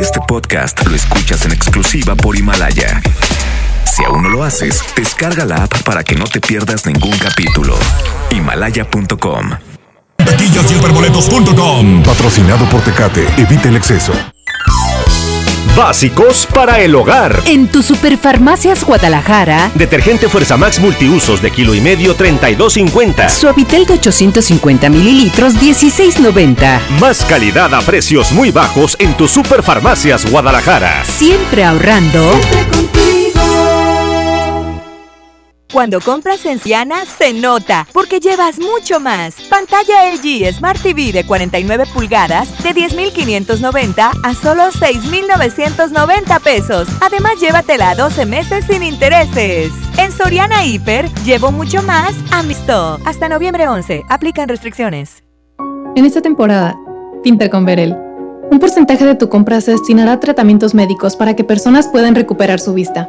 Este podcast lo escuchas en exclusiva por Himalaya. Si aún no lo haces, descarga la app para que no te pierdas ningún capítulo. Himalaya.com. Taquillas y superboletos.com. Patrocinado por Tecate. Evita el exceso. Básicos para el hogar. En tu Superfarmacias Guadalajara. Detergente Fuerza Max multiusos de kilo y medio 32.50. Suavitel de 850 mililitros 16.90. Más calidad a precios muy bajos en tu Superfarmacias Guadalajara. Siempre ahorrando. Cuando compras en Ciana, se nota, porque llevas mucho más. Pantalla LG Smart TV de 49 pulgadas de 10,590 a solo 6,990 pesos. Además, llévatela a 12 meses sin intereses. En Soriana Hiper, llevo mucho más a mi Hasta noviembre 11, aplican restricciones. En esta temporada, pinta con Verel. Un porcentaje de tu compra se destinará a tratamientos médicos para que personas puedan recuperar su vista.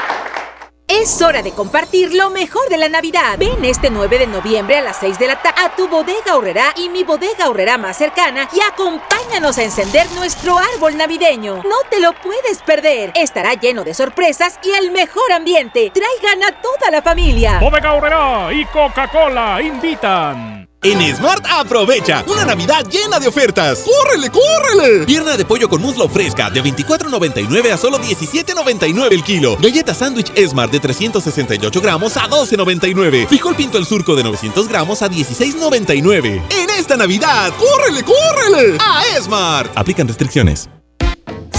Es hora de compartir lo mejor de la Navidad. Ven este 9 de noviembre a las 6 de la tarde a tu bodega horrera y mi bodega horrera más cercana y acompáñanos a encender nuestro árbol navideño. No te lo puedes perder. Estará lleno de sorpresas y el mejor ambiente. Traigan a toda la familia. Bodega horrera y Coca-Cola invitan. En Smart aprovecha una Navidad llena de ofertas. ¡Córrele, córrele! Pierna de pollo con muslo fresca de 24.99 a solo 17.99 el kilo. Galleta sándwich Smart de 368 gramos a 12.99. Frijol pinto el surco de 900 gramos a 16.99. En esta Navidad, ¡córrele, córrele! A Smart. Aplican restricciones.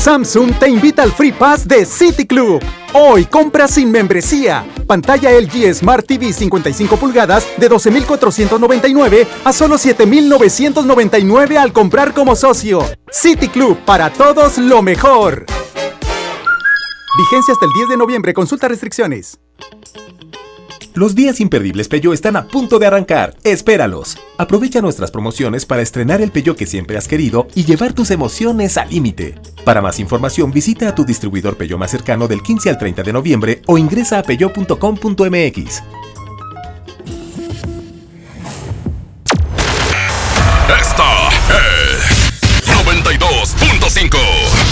Samsung te invita al Free Pass de City Club. Hoy compra sin membresía. Pantalla LG Smart TV 55 pulgadas de 12.499 a solo 7.999 al comprar como socio. City Club, para todos lo mejor. Vigencia hasta el 10 de noviembre. Consulta restricciones. Los días imperdibles Peyo están a punto de arrancar. Espéralos. Aprovecha nuestras promociones para estrenar el Peyo que siempre has querido y llevar tus emociones al límite. Para más información visita a tu distribuidor Peyo más cercano del 15 al 30 de noviembre o ingresa a peyo.com.mx. Esta es 92.5.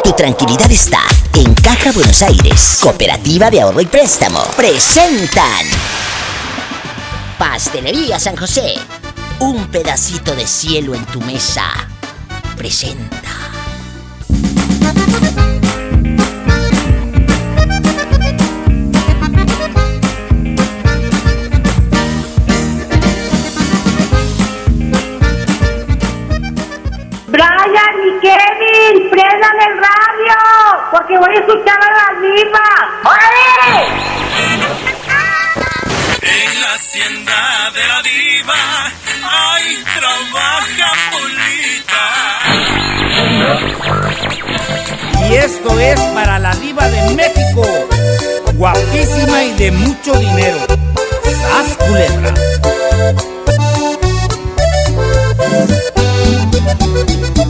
Tu tranquilidad está en Caja Buenos Aires. Cooperativa de Ahorro y Préstamo. Presentan. Pastelería San José. Un pedacito de cielo en tu mesa. Presenta. Brian y Kevin, prendan el radio, porque voy a escuchar a la diva. ¡Órale! En la hacienda de la diva, ay, trabaja Polita. Y esto es para la diva de México, guapísima y de mucho dinero. ¡Sas culebra!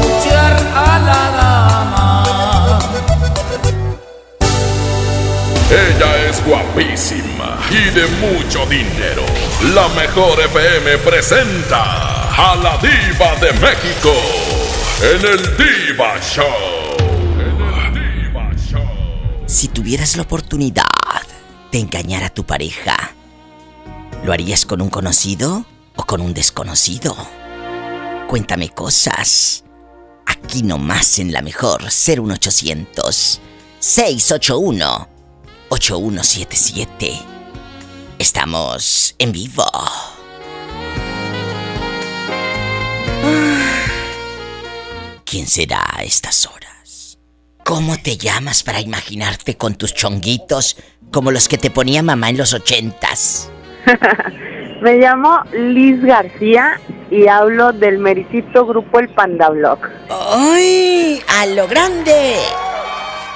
escuchar a la dama. Ella es guapísima y de mucho dinero. La mejor FM presenta a la diva de México en el Diva Show. Si tuvieras la oportunidad de engañar a tu pareja, ¿lo harías con un conocido o con un desconocido? Cuéntame cosas. Aquí nomás en la mejor 01800 681 8177. Estamos en vivo. ¿Quién será a estas horas? ¿Cómo te llamas para imaginarte con tus chonguitos como los que te ponía mamá en los ochentas? Me llamo Liz García y hablo del mericito grupo El Panda Blog. ¡Ay! ¡A lo grande!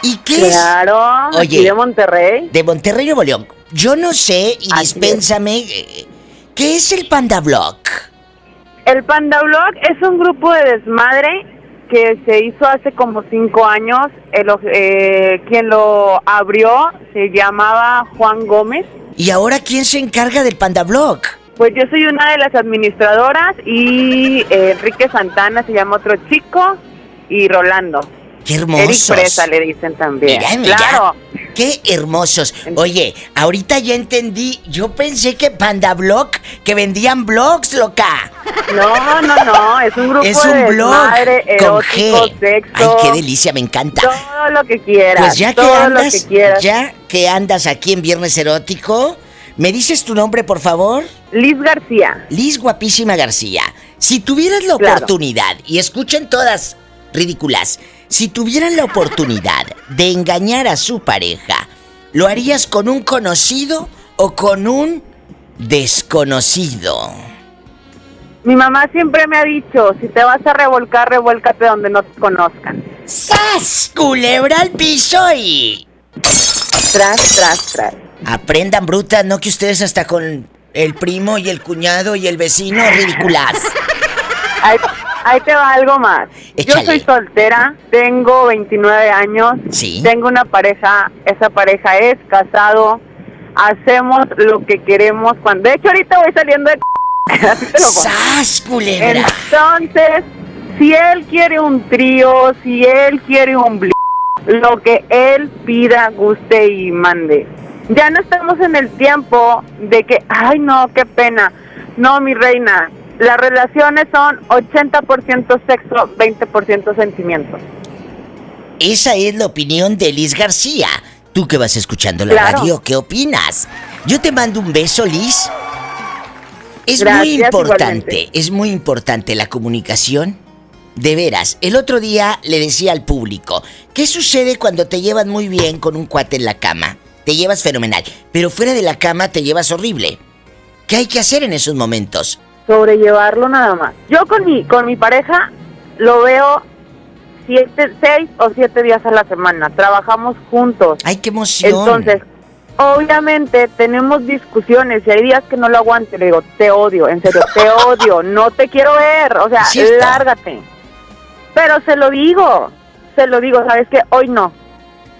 ¿Y qué claro, es? Oye, de Monterrey. De Monterrey, Nuevo León. Yo no sé, y dispénsame, ¿qué es el Panda Blog? El Panda Blog es un grupo de desmadre que se hizo hace como cinco años. El, eh, quien lo abrió se llamaba Juan Gómez. ¿Y ahora quién se encarga del Panda Blog? Pues yo soy una de las administradoras y eh, Enrique Santana se llama otro chico y Rolando. ¡Qué hermosos! Eric Presa le dicen también. Mira, mira. Claro. ¡Qué hermosos! Oye, ahorita ya entendí. Yo pensé que Panda Blog, que vendían blogs, loca. No, no, no. Es un grupo es un de blog madre, con G. sexo. Ay, qué delicia, me encanta. Todo lo que quieras. Pues ya que todo andas, lo que quieras. ya que andas aquí en Viernes Erótico, ¿me dices tu nombre, por favor? Liz García. Liz Guapísima García. Si tuvieras la Claro. oportunidad, y escuchen todas ridículas, si tuvieran la oportunidad de engañar a su pareja, ¿lo harías con un conocido o con un desconocido? Mi mamá siempre me ha dicho, si te vas a revolcar, revuélcate donde no te conozcan. ¡Sas! Culebra al piso y... Tras, tras, tras. Aprendan brutas, no que ustedes hasta con el primo y el cuñado y el vecino ridículas. Ahí, ahí te va algo más. Échale. Yo soy soltera, tengo 29 años. Sí. Tengo una pareja, esa pareja es casado. Hacemos lo que queremos cuando... De hecho, ahorita voy saliendo de... ¡Sas, culebra! Entonces, si él quiere un trío, si él quiere un lo que él pida, guste y mande. Ya no estamos en el tiempo de que, ay no, qué pena. No, mi reina, las relaciones son 80% sexo, 20% sentimiento. Esa es la opinión de Liz García. Tú que vas escuchando la Claro. radio, ¿qué opinas? Yo te mando un beso, Liz. Es muy importante, igualmente. es muy importante la comunicación. De veras, el otro día le decía al público, ¿qué sucede cuando te llevas muy bien con un cuate en la cama? Te llevas fenomenal, pero fuera de la cama te llevas horrible. ¿Qué hay que hacer en esos momentos? Sobrellevarlo nada más. Yo con mi, con mi pareja lo veo siete, seis o siete días a la semana. Trabajamos juntos. ¡Ay, qué emoción! Entonces, obviamente tenemos discusiones y hay días que no lo aguante. Le digo, te odio, en serio, te odio, no te quiero ver. O sea, lárgate. Pero se lo digo, se lo digo, ¿sabes qué? Hoy no.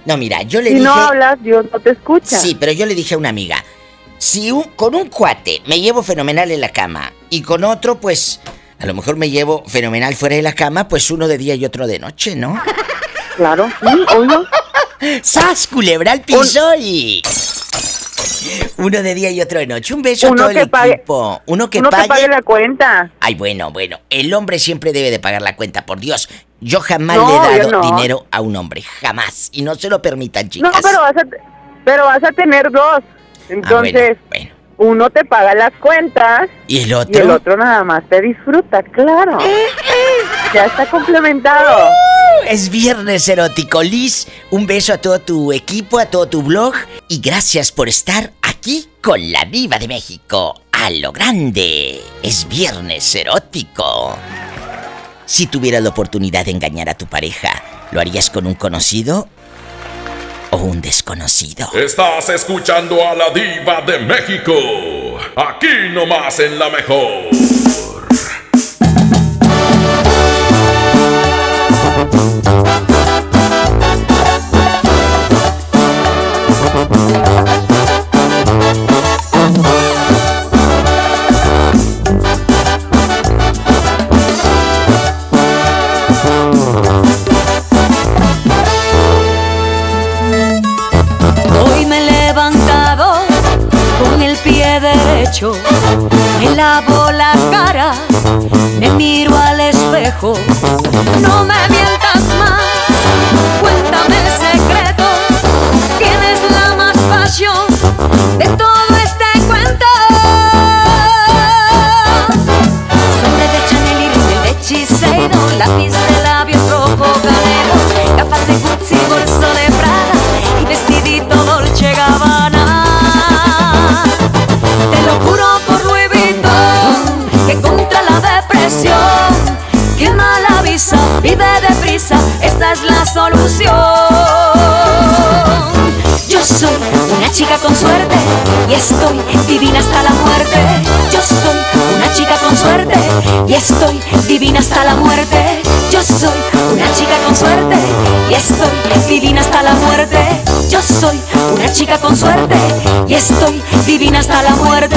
No, mira, yo le Si dije... no hablas, Dios no te escucha. Sí, pero yo le dije a una amiga, si un- con un cuate me llevo fenomenal en la cama y con otro, pues a lo mejor me llevo fenomenal fuera de la cama, pues uno de día y otro de noche, ¿no? Claro, sí. ¡Sas, culebra al piso y... Uno de día y otro de noche. Un beso Uno a todo que el pague- equipo. Uno que uno pague... que pague la cuenta. Ay, bueno, bueno. El hombre siempre debe de pagar la cuenta, por Dios. Yo jamás No, le he dado no. dinero a un hombre. Jamás. Y no se lo permitan, No, chicas. pero vas a, pero vas a tener dos. Entonces, uno te paga las cuentas ¿Y el y otro? el otro nada más te disfruta, claro. Ya está complementado. Es viernes erótico, Liz. Un beso a todo tu equipo, a todo tu blog. Y gracias por estar aquí con la Diva de México. A lo grande. Es viernes erótico. Si tuvieras la oportunidad de engañar a tu pareja, ¿lo harías con un conocido o un desconocido? Estás escuchando a la diva de México. Aquí nomás en la mejor. Me lavo la cara, me miro al espejo. No me mientas más, cuéntame el secreto. Tienes la más pasión de todo este cuento. Sombre de Chanel iris de hechicero, lápiz de labios rojo galero, gafas de Gucci, bolso de visa, vive deprisa, esta es la solución. Yo soy una chica con suerte y estoy divina hasta la muerte. Yo soy una chica con suerte y estoy divina hasta la muerte. Yo soy una chica con suerte y estoy divina hasta la muerte. Yo soy una chica con suerte y estoy divina hasta la muerte.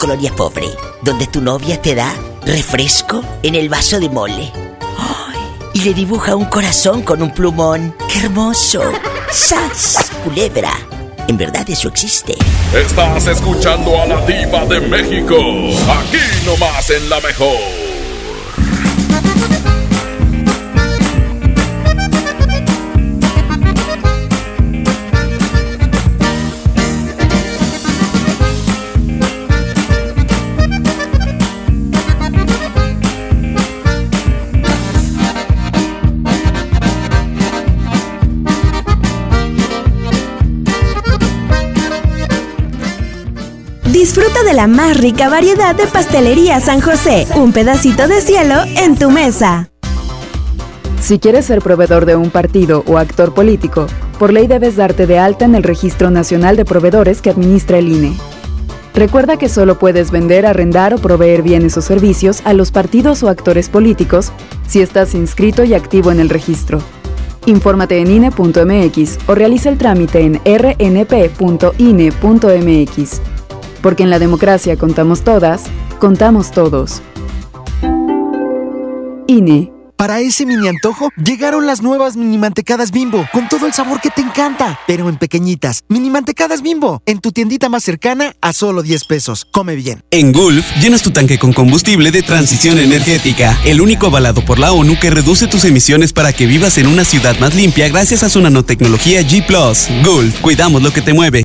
Colonia pobre, donde tu novia te da refresco en el vaso de mole. Y le dibuja un corazón con un plumón. ¡Qué hermoso! ¡Sas! Culebra. En verdad eso existe. Estás escuchando a la diva de México. Aquí nomás en la mejor. Disfruta de la más rica variedad de pastelería San José. Un pedacito de cielo en tu mesa. Si quieres ser proveedor de un partido o actor político, por ley debes darte de alta en el Registro Nacional de Proveedores que administra el INE. Recuerda que solo puedes vender, arrendar o proveer bienes o servicios a los partidos o actores políticos si estás inscrito y activo en el registro. Infórmate en INE.mx o realiza el trámite en rnp.ine.mx. Porque en la democracia contamos todas, contamos todos. INE. Para ese mini antojo, llegaron las nuevas mini mantecadas bimbo, con todo el sabor que te encanta, pero en pequeñitas. Mini mantecadas bimbo, en tu tiendita más cercana a solo 10 pesos. Come bien. En Gulf, llenas tu tanque con combustible de transición energética, el único avalado por la ONU que reduce tus emisiones para que vivas en una ciudad más limpia gracias a su nanotecnología G ⁇ Gulf, cuidamos lo que te mueve.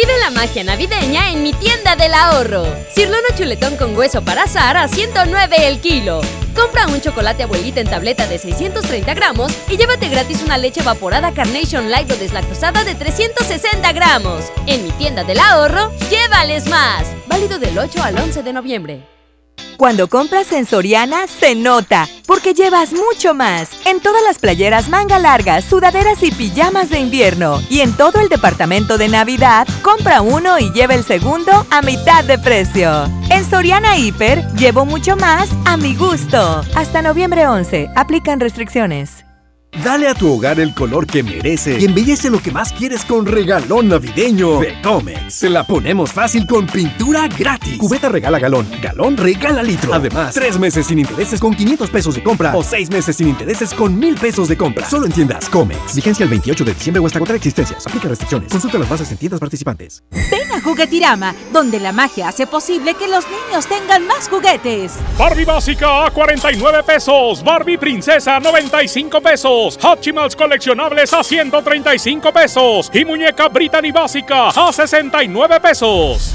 Vive la magia navideña en mi tienda del ahorro. Cirlono chuletón con hueso para azar a 109 el kilo. Compra un chocolate abuelita en tableta de 630 gramos y llévate gratis una leche evaporada Carnation Light o deslactosada de 360 gramos. En mi tienda del ahorro, llévales más. Válido del 8 al 11 de noviembre. Cuando compras en Soriana, se nota, porque llevas mucho más. En todas las playeras manga largas, sudaderas y pijamas de invierno. Y en todo el departamento de Navidad, compra uno y lleva el segundo a mitad de precio. En Soriana Hiper, llevo mucho más a mi gusto. Hasta noviembre 11, aplican restricciones. Dale a tu hogar el color que merece y embellece lo que más quieres con regalón navideño de Comex. Se la ponemos fácil con pintura gratis. Cubeta regala galón, galón regala litro. Además, tres meses sin intereses con 500 pesos de compra o seis meses sin intereses con 1000 pesos de compra. Solo en tiendas Comex. Vigencia el 28 de diciembre o hasta agotar existencias. Aplica restricciones. Consulta las bases en tiendas participantes. Ven a Juguetirama, donde la magia hace posible que los niños tengan más juguetes. Barbie básica a 49 pesos. Barbie princesa 95 pesos. Hatchimals coleccionables a 135 pesos. Y muñeca Brittany básica a 69 pesos.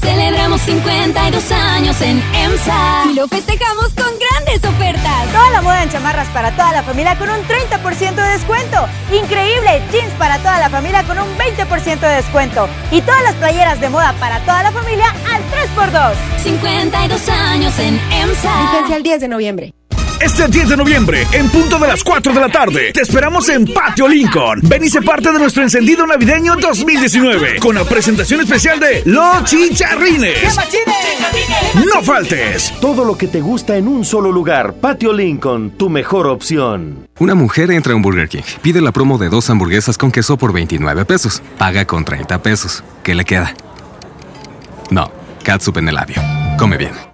Celebramos 52 años en EMSA y lo festejamos con grandes ofertas. Toda la moda en chamarras para toda la familia con un 30% de descuento. Increíble, jeans para toda la familia con un 20% de descuento. Y todas las playeras de moda para toda la familia al 3x2. 52 años en EMSA. Vigencia el 10 de noviembre. Este 10 de noviembre, en punto de las 4 de la tarde, te esperamos en Patio Lincoln. Ven y sé parte de nuestro encendido navideño 2019 con la presentación especial de Los Chicharrines. No faltes. Todo lo que te gusta en un solo lugar. Patio Lincoln, tu mejor opción. Una mujer entra a un Burger King, pide la promo de dos hamburguesas con queso por 29 pesos, paga con 30 pesos. ¿Qué le queda? No, catsup en el labio. Come bien.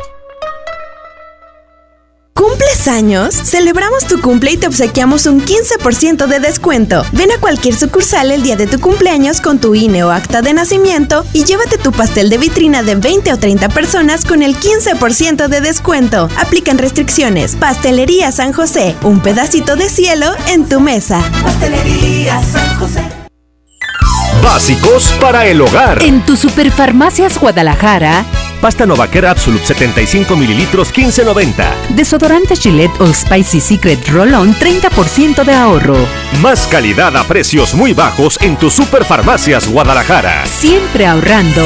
¿Cumples años? Celebramos tu cumple y te obsequiamos un 15% de descuento. Ven a cualquier sucursal el día de tu cumpleaños con tu INE o acta de nacimiento y llévate tu pastel de vitrina de 20 o 30 personas con el 15% de descuento. Aplican restricciones. Pastelería San José, un pedacito de cielo en tu mesa. Pastelería San José. Básicos para el hogar. En tu Superfarmacias Guadalajara, Pasta Novaquer Absolute 75 mililitros 15.90. desodorante Gillette All Spicy Secret Roll-On 30% de ahorro. Más calidad a precios muy bajos en tu Superfarmacias Guadalajara. Siempre ahorrando.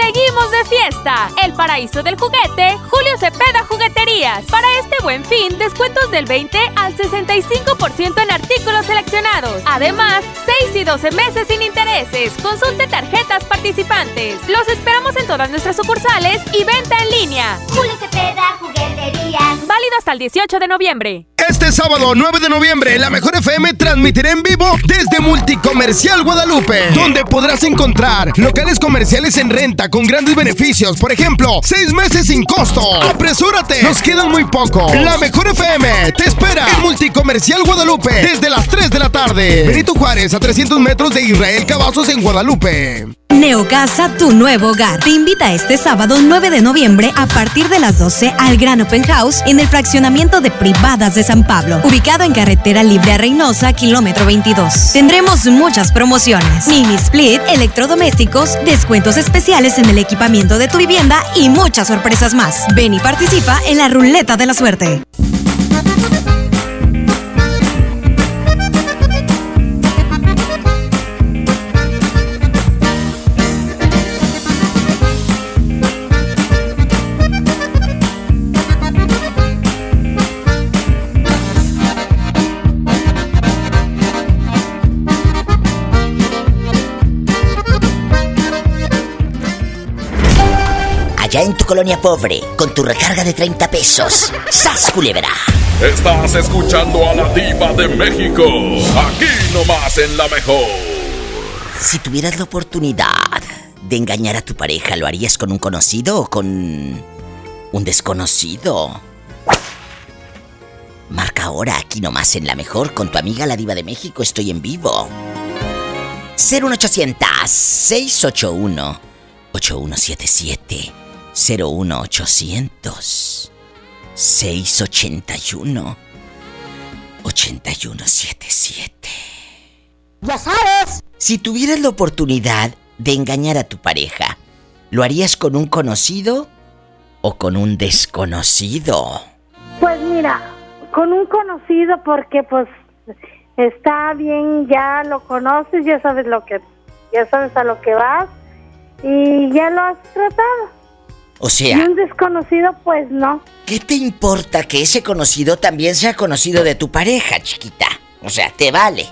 Seguimos de fiesta. El paraíso del juguete, Julio Cepeda Jugueterías. Para este buen fin, descuentos del 20 al 65% en artículos seleccionados. Además, 6 y 12 meses sin intereses. Consulte tarjetas participantes. Los esperamos en todas nuestras sucursales y venta en línea. Julio Cepeda Jugueterías. Válido hasta el 18 de noviembre. Este sábado 9 de noviembre, la Mejor FM transmitirá en vivo desde Multicomercial Guadalupe, donde podrás encontrar locales comerciales en renta con grandes beneficios. Por ejemplo, seis meses sin costo. ¡Apresúrate! Nos quedan muy poco. La Mejor FM te espera en Multicomercial Guadalupe desde las 3 de la tarde. Benito Juárez, a 300 metros de Israel Cavazos en Guadalupe. Neocasa, tu nuevo hogar. Te invita este sábado 9 de noviembre a partir de las 12 al Gran Open House en el fraccionamiento de Privadas de San Pablo, ubicado en carretera libre a Reynosa, kilómetro 22. Tendremos muchas promociones: mini split, electrodomésticos, descuentos especiales en el equipamiento de tu vivienda y muchas sorpresas más. Ven y participa en la ruleta de la suerte. Allá en tu colonia pobre, con tu recarga de 30 pesos. ¡Sas, culebra! Estás escuchando a la diva de México. Aquí nomás en la mejor. Si tuvieras la oportunidad de engañar a tu pareja, ¿lo harías con un conocido o con un desconocido? Marca ahora aquí nomás en la mejor con tu amiga la diva de México. Estoy en vivo. 01800 681 8177 01800 681 8177. Ya sabes. Si tuvieras la oportunidad de engañar a tu pareja, ¿lo harías con un conocido o con un desconocido? Pues mira, con un conocido porque pues está bien, ya lo conoces, ya sabes lo que, ya sabes a lo que vas y ya lo has tratado. O sea, Y un desconocido pues no. ¿qué te importa que ese conocido también sea conocido de tu pareja, chiquita? O sea, te vale,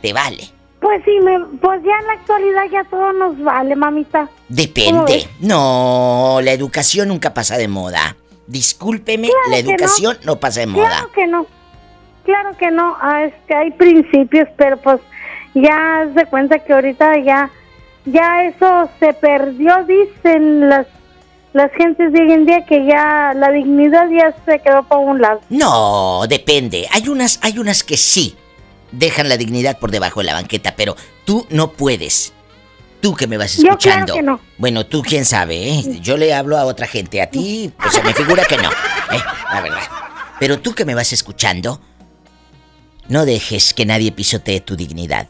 te vale. Pues sí, me, pues ya en la actualidad ya todo nos vale, mamita. ¿Cómo Depende. No, la educación nunca pasa de moda. Discúlpeme, Claro la no. educación no. pasa de moda. Claro que no. Claro que no. Ah, es que hay principios, pero pues ya de cuenta que ahorita ya ya eso se perdió, dicen las las gentes de hoy en día que ya la dignidad ya se quedó por un lado. No, depende. Hay unas, hay unas que sí dejan la dignidad por debajo de la banqueta, pero tú no puedes. Tú que me vas Yo claro escuchando. que no. Bueno, tú quién sabe, ¿eh? Yo le hablo a otra gente. A ti, pues se me figura que no. ¿eh? La verdad. Pero tú que me vas escuchando, no dejes que nadie pisotee tu dignidad.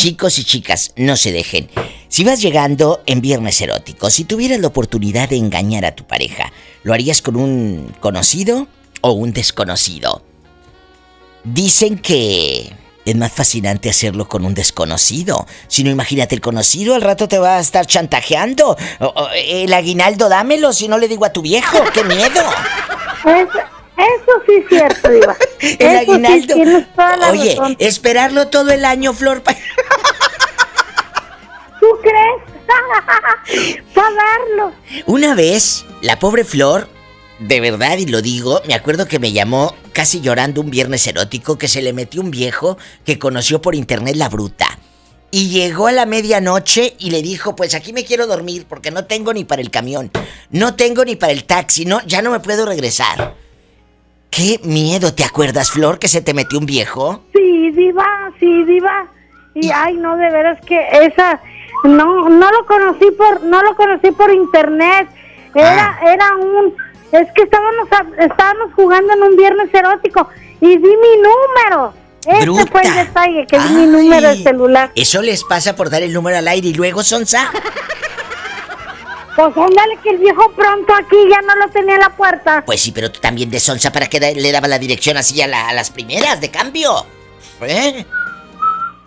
Chicos y chicas, no se dejen. Si vas llegando en viernes erótico, si tuvieras la oportunidad de engañar a tu pareja, ¿lo harías con un conocido o un desconocido? Dicen que es más fascinante hacerlo con un desconocido. Si no, imagínate, el conocido al rato te va a estar chantajeando. El aguinaldo dámelo si no le digo a tu viejo. ¡Qué miedo! Eso, eso sí es cierto, Diva. El Eso sí, aguinaldo. tienes toda la Oye, razón. esperarlo todo el año, Flor. ¿Tú crees? Para darlo. Una vez, la pobre Flor, de verdad, y lo digo, me acuerdo que me llamó casi llorando un viernes erótico que se le metió un viejo que conoció por internet la bruta. Y llegó a la medianoche y le dijo, pues aquí me quiero dormir porque no tengo ni para el camión, no tengo ni para el taxi, no, ya no me puedo regresar. Qué miedo, ¿te acuerdas, Flor, que se te metió un viejo? Sí, diva, sí, diva. Y ay, no, de veras que esa no no lo conocí por no lo conocí por internet. Era Ah. era un es que estábamos estábamos jugando en un viernes erótico y di mi número. Ese Bruta. fue el detalle, que di mi número de celular. Eso les pasa por dar el número al aire y luego, Sonsa. Pues ándale que el viejo pronto aquí ya no lo tenía en la puerta. Pues sí, pero tú también de Sonsa, ¿para da- le daba la dirección así a, la- a las primeras de cambio? ¿Eh?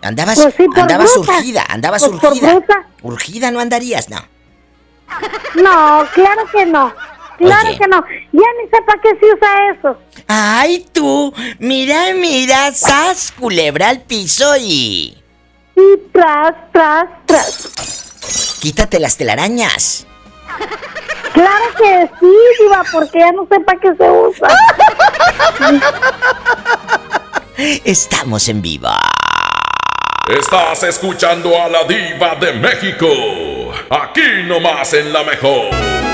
Andabas, Pues sí, andabas bruta. urgida, andabas Pues urgida. Urgida no andarías, no. No, claro que no. Claro que no. Ya ni sé para qué se usa eso. Ay, tú. Mira, mira, sas, culebra al piso y. Y tras, tras, tras. Quítate las telarañas. Claro que sí, Diva, porque ya no sé para qué se usa. Estamos en vivo. Estás escuchando a la diva de México. Aquí nomás en la mejor.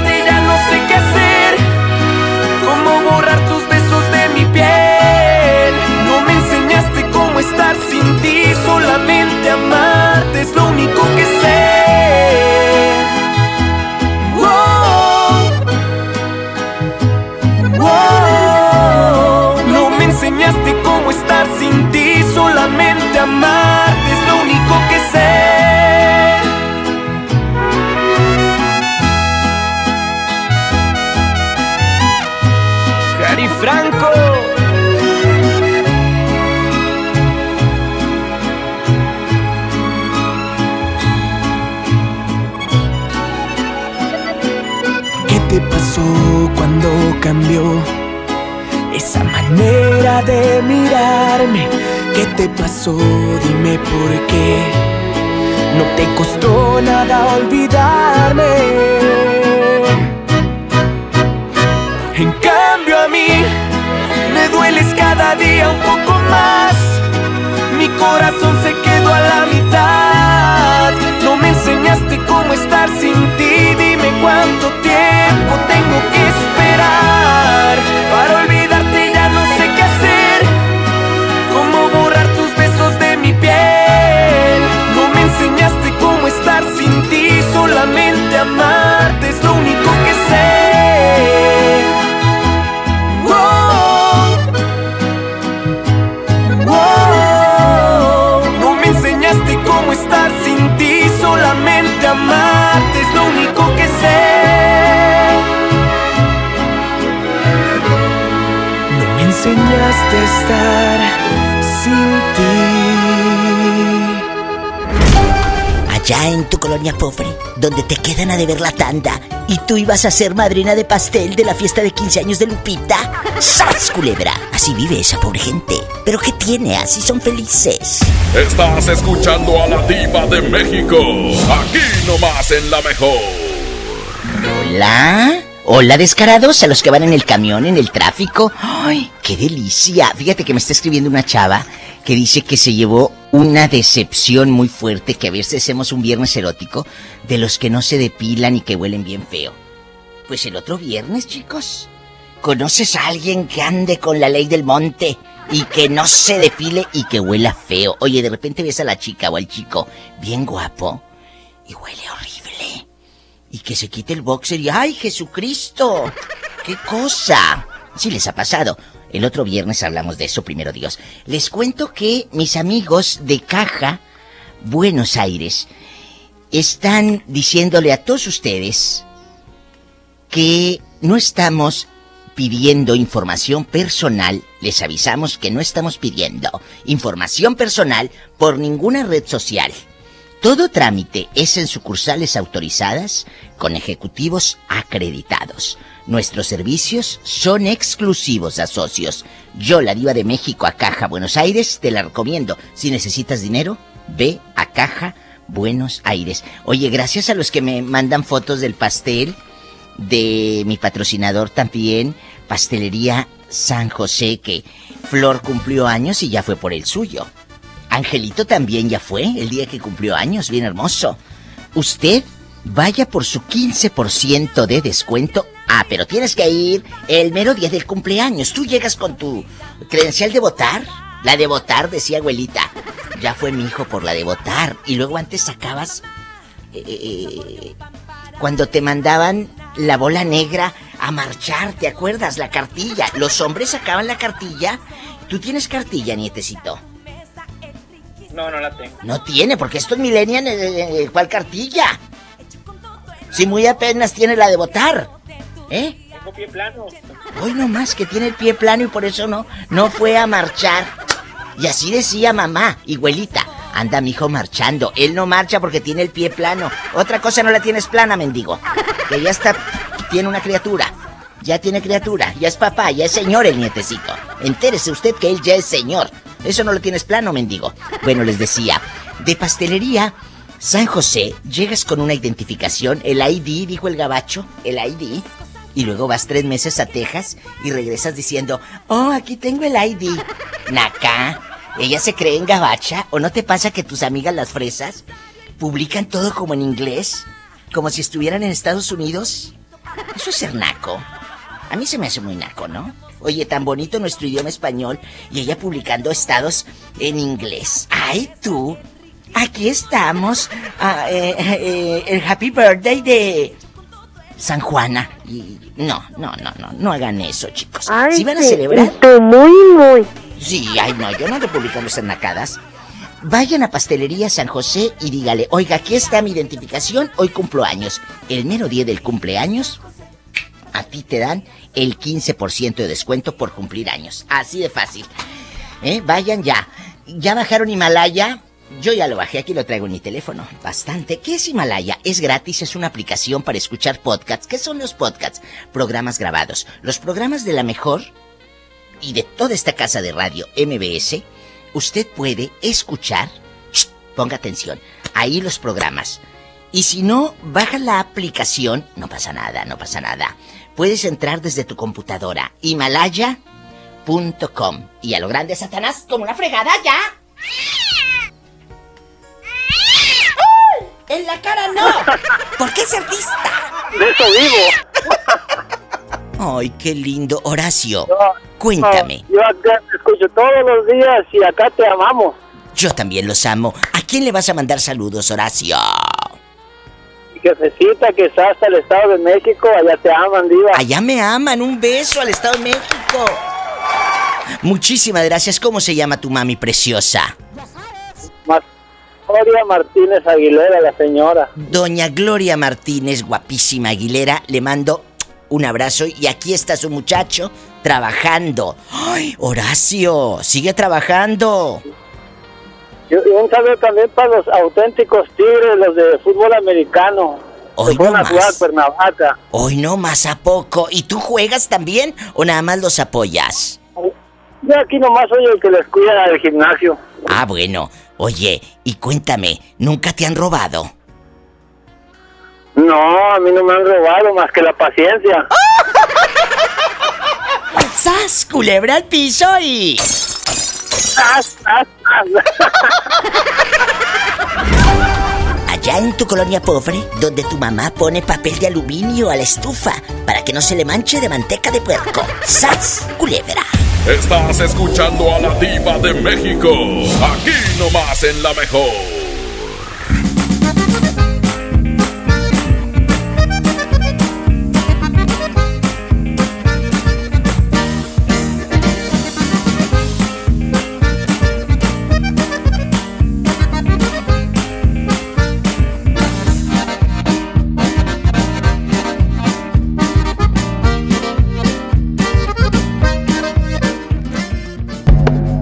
Solamente amarte es lo único que sé. No me enseñaste cómo estar sin ti, solamente amarte cuando cambió esa manera de mirarme? ¿Qué te pasó? Dime por qué. No te costó nada olvidarme. En cambio a mí me dueles cada día un poco más. Mi corazón se quedó a la mitad. Donde te quedan a deber la tanda y tú ibas a ser madrina de pastel de la fiesta de 15 años de Lupita. ¡Sas, culebra! Así vive esa pobre gente. ¿Pero qué tiene? Así son felices. Estás escuchando a la diva de México. Aquí nomás en la mejor. Hola. Hola, descarados, a los que van en el camión, en el tráfico. ¡Ay, qué delicia! Fíjate que me está escribiendo una chava que dice que se llevó una decepción muy fuerte, que a veces hacemos un viernes erótico, de los que no se depilan y que huelen bien feo. Pues el otro viernes, chicos, ¿conoces a alguien que ande con la ley del monte y que no se depile y que huela feo? Oye, de repente ves a la chica o al chico bien guapo y huele horrible. Y que se quite el boxer y ¡ay, Jesucristo! ¡Qué cosa! Sí les ha pasado. El otro viernes hablamos de eso, primero Dios. Les cuento que mis amigos de Caja, Buenos Aires, están diciéndole a todos ustedes que no estamos pidiendo información personal. Les avisamos que no estamos pidiendo información personal por ninguna red social. Todo trámite es en sucursales autorizadas con ejecutivos acreditados. Nuestros servicios son exclusivos a socios. Yo, la diva de México a Caja Buenos Aires, te la recomiendo. Si necesitas dinero, ve a Caja Buenos Aires. Oye, gracias a los que me mandan fotos del pastel de mi patrocinador también, Pastelería San José, que Flor cumplió años y ya fue por el suyo. Angelito también ya fue el día que cumplió años, bien hermoso. Usted vaya por su 15% de descuento. Ah, pero tienes que ir el mero día del cumpleaños. Tú llegas con tu credencial de votar. La de votar, decía abuelita. Ya fue mi hijo por la de votar. Y luego antes sacabas... Eh, eh, cuando te mandaban la bola negra a marchar, ¿te acuerdas? La cartilla. Los hombres sacaban la cartilla. ¿Tú tienes cartilla, nietecito? No, no la tengo. No tiene, porque esto es millennial, eh, ¿cuál cartilla? Si muy apenas tiene la de votar. ¿Eh? Tengo pie plano. Hoy nomás que tiene el pie plano y por eso no, no fue a marchar. Y así decía mamá, iguelita. Anda mi hijo marchando. Él no marcha porque tiene el pie plano. Otra cosa no la tienes plana, mendigo. Que ya está, tiene una criatura. Ya tiene criatura, ya es papá, ya es señor el nietecito. Entérese usted que él ya es señor. Eso no lo tienes plano, mendigo. Bueno, les decía, de pastelería San José, llegas con una identificación, el ID, dijo el gabacho, el ID, y luego vas tres meses a Texas y regresas diciendo, oh, aquí tengo el ID. Naca, ella se cree en gabacha, o no te pasa que tus amigas las fresas publican todo como en inglés, como si estuvieran en Estados Unidos. Eso es ser naco. A mí se me hace muy naco, ¿no? Oye, tan bonito nuestro idioma español y ella publicando estados en inglés. ¡Ay, tú! Aquí estamos. Ah, eh, eh, el happy birthday de San Juana. Y no, no, no, no, no hagan eso, chicos. Ay, si van a celebrar. muy, muy. Sí, ay, no, yo no ando publicando esas nacadas. Vayan a Pastelería San José y dígale, oiga, aquí está mi identificación, hoy cumplo años. El mero día del cumpleaños, a ti te dan el 15% de descuento por cumplir años. Así de fácil. ¿Eh? Vayan ya. ¿Ya bajaron Himalaya? Yo ya lo bajé, aquí lo traigo en mi teléfono. Bastante. ¿Qué es Himalaya? Es gratis, es una aplicación para escuchar podcasts. ¿Qué son los podcasts? Programas grabados. Los programas de la mejor y de toda esta casa de radio MBS, usted puede escuchar. Shh, ponga atención. Ahí los programas. Y si no, baja la aplicación. No pasa nada, no pasa nada. Puedes entrar desde tu computadora. Himalaya.com. Y a lo grande, Satanás, como una fregada ya. En la cara no. ¿Por qué es artista? De eso vivo. Ay, qué lindo. Horacio, cuéntame. Yo acá te escucho todos los días y acá te amamos. Yo también los amo. ¿A quién le vas a mandar saludos, Horacio? Jefecita que está hasta el Estado de México, allá te aman, diva. Allá me aman. Un beso al Estado de México. Muchísimas gracias. ¿Cómo se llama tu mami preciosa? Gloria Martínez Aguilera, la señora. Doña Gloria Martínez, guapísima Aguilera, le mando un abrazo y aquí está su muchacho trabajando. ¡Ay, Horacio! ¡Sigue trabajando! Y un saludo también para los auténticos tigres, los de fútbol americano. Hoy no jugar más. Cuernavaca. Hoy no más a poco. ¿Y tú juegas también o nada más los apoyas? Yo aquí nomás soy el que les cuida del gimnasio. Ah, bueno. Oye, y cuéntame, ¿nunca te han robado? No, a mí no me han robado más que la paciencia. ¡Sas! Culebra al piso y. ¡Sas, sas, Allá en tu colonia pobre, donde tu mamá pone papel de aluminio a la estufa para que no se le manche de manteca de puerco. ¡Sas! Culebra. Estás escuchando a la diva de México. Aquí nomás en la mejor.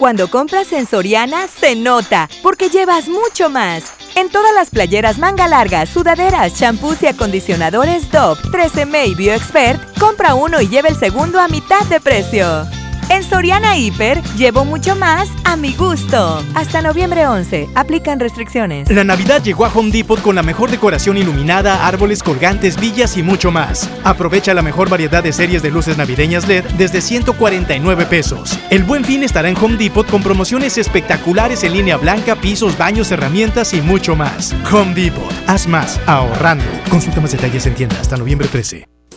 Cuando compras en Soriana, se nota, porque llevas mucho más. En todas las playeras manga larga, sudaderas, champús y acondicionadores Dove, 13M y BioExpert, compra uno y lleva el segundo a mitad de precio. En Soriana Hiper, llevo mucho más a mi gusto. Hasta noviembre 11, aplican restricciones. La Navidad llegó a Home Depot con la mejor decoración iluminada, árboles colgantes, villas y mucho más. Aprovecha la mejor variedad de series de luces navideñas LED desde 149 pesos. El buen fin estará en Home Depot con promociones espectaculares en línea blanca, pisos, baños, herramientas y mucho más. Home Depot, haz más ahorrando. Consulta más detalles en tienda hasta noviembre 13.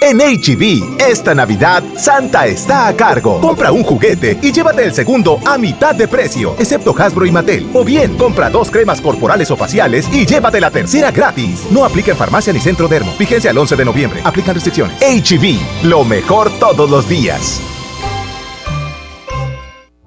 En HB, esta Navidad, Santa está a cargo. Compra un juguete y llévate el segundo a mitad de precio, excepto Hasbro y Mattel. O bien, compra dos cremas corporales o faciales y llévate la tercera gratis. No aplica en farmacia ni centro dermo. Vigencia el 11 de noviembre. Aplican restricciones. HB, lo mejor todos los días.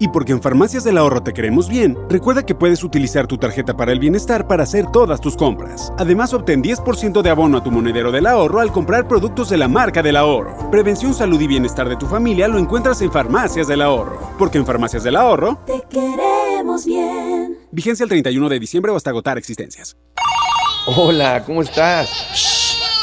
Y porque en Farmacias del Ahorro te queremos bien, recuerda que puedes utilizar tu tarjeta para el bienestar para hacer todas tus compras. Además, obtén 10% de abono a tu monedero del ahorro al comprar productos de la marca del ahorro. Prevención, salud y bienestar de tu familia lo encuentras en Farmacias del Ahorro. Porque en Farmacias del Ahorro te queremos bien. Vigencia el 31 de diciembre o hasta agotar existencias. Hola, ¿cómo estás?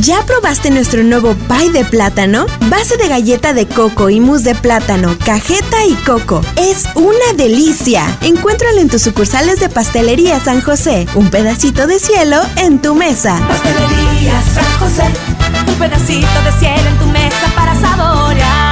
¿Ya probaste nuestro nuevo pie de plátano? Base de galleta de coco y mousse de plátano, cajeta y coco. Es una delicia. Encuéntralo en tus sucursales de Pastelería San José. Un pedacito de cielo en tu mesa. Pastelería San José. Un pedacito de cielo en tu mesa para saborear.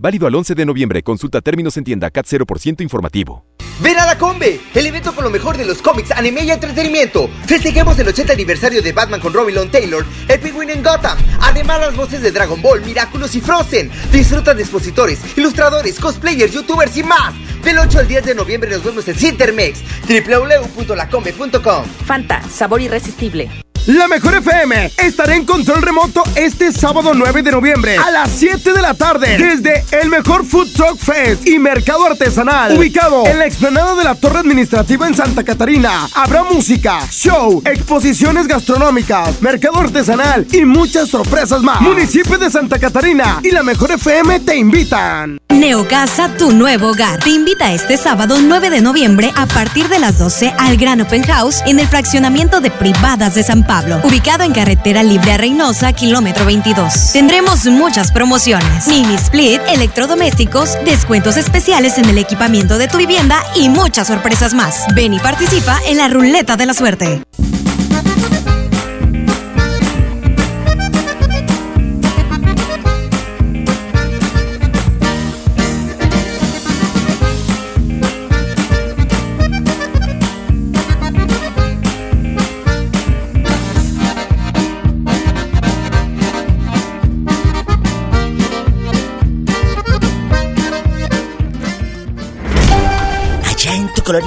Válido al 11 de noviembre. Consulta términos en tienda CAT 0% informativo. Ven a la Combe, el evento con lo mejor de los cómics, anime y entretenimiento. Festejemos el 80 aniversario de Batman con Robin Long Taylor, el Penguin en Gotham. Además, las voces de Dragon Ball, Miraculous y Frozen. Disfruta de expositores, ilustradores, cosplayers, youtubers y más. Del 8 al 10 de noviembre nos vemos en Cintermex, www.lacombe.com. Fanta, sabor irresistible. La Mejor FM estará en control remoto este sábado 9 de noviembre a las 7 de la tarde desde el Mejor Food Truck Fest y Mercado Artesanal ubicado en la explanada de la Torre Administrativa en Santa Catarina. Habrá música, show, exposiciones gastronómicas, mercado artesanal y muchas sorpresas más. Municipio de Santa Catarina y la Mejor FM te invitan. Neocasa, tu nuevo hogar. Te invita este sábado 9 de noviembre a partir de las 12 al Gran Open House en el fraccionamiento de Privadas de San Ubicado en carretera libre a Reynosa, kilómetro 22. Tendremos muchas promociones: mini split, electrodomésticos, descuentos especiales en el equipamiento de tu vivienda y muchas sorpresas más. Ven y participa en la ruleta de la suerte.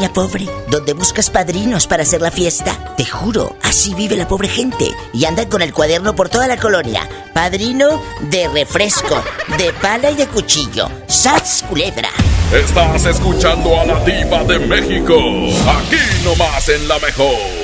Pobre, donde buscas padrinos para hacer la fiesta. Te juro, así vive la pobre gente. Y andan con el cuaderno por toda la colonia. Padrino de refresco, de pala y de cuchillo. ¡Sats culebra! Estás escuchando a la diva de México. Aquí nomás en la mejor.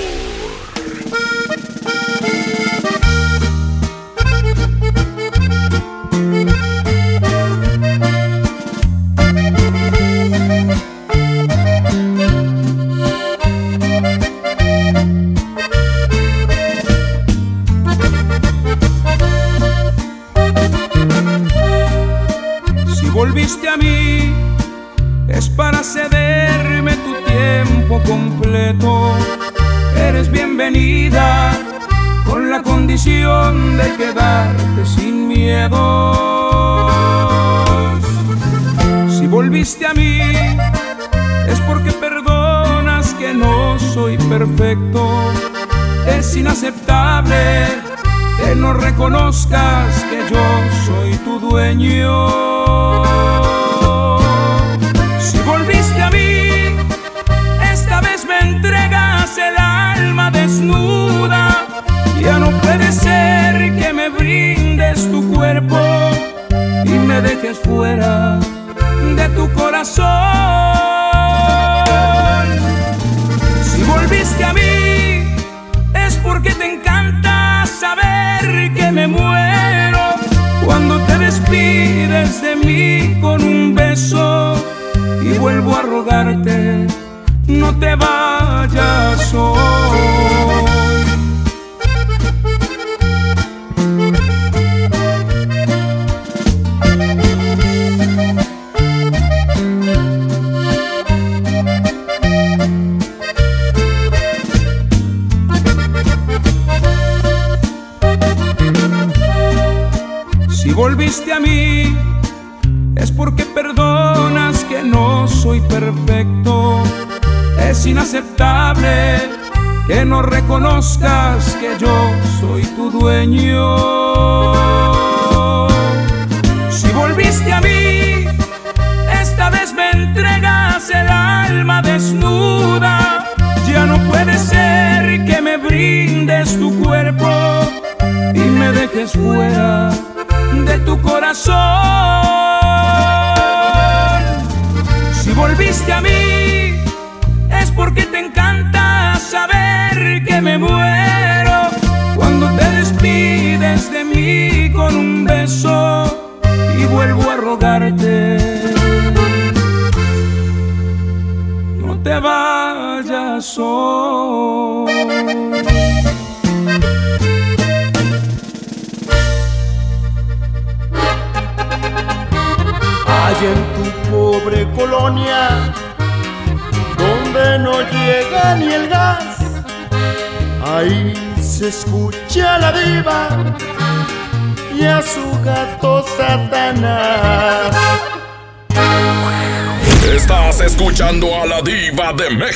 Tu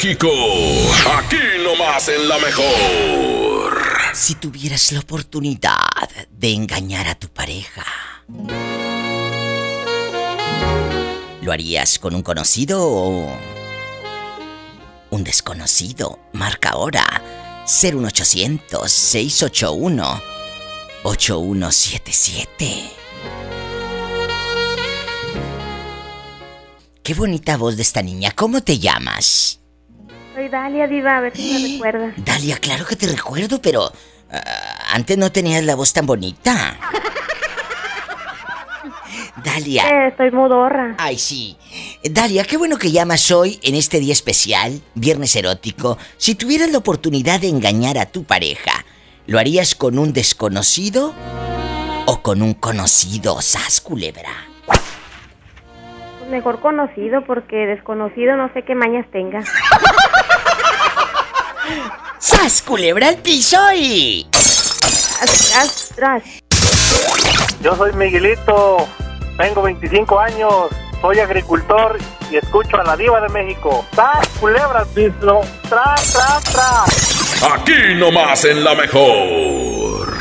México. Aquí nomás en la mejor. Si tuvieras la oportunidad de engañar a tu pareja, ¿lo harías con un conocido o un desconocido? Marca ahora 01800 681 8177. Qué bonita voz de esta niña. ¿Cómo te llamas? Dalia Diva, a ver si me recuerdas. Dalia, claro que te recuerdo, pero ah, antes no tenías la voz tan bonita. Dalia. Eh, estoy modorra. Ay, sí. Dalia, qué bueno que llamas hoy en este día especial, viernes erótico. Si tuvieras la oportunidad de engañar a tu pareja, ¿lo harías con un desconocido o con un conocido, sas culebra? Pues mejor conocido porque desconocido no sé qué mañas tenga. ¡Sas culebra al piso y... Tras, tras, tras. Yo soy Miguelito, tengo 25 años, soy agricultor y escucho a la diva de México. ¡Tras, culebras, piso! ¡Tras, tras, tras! Aquí nomás en la mejor.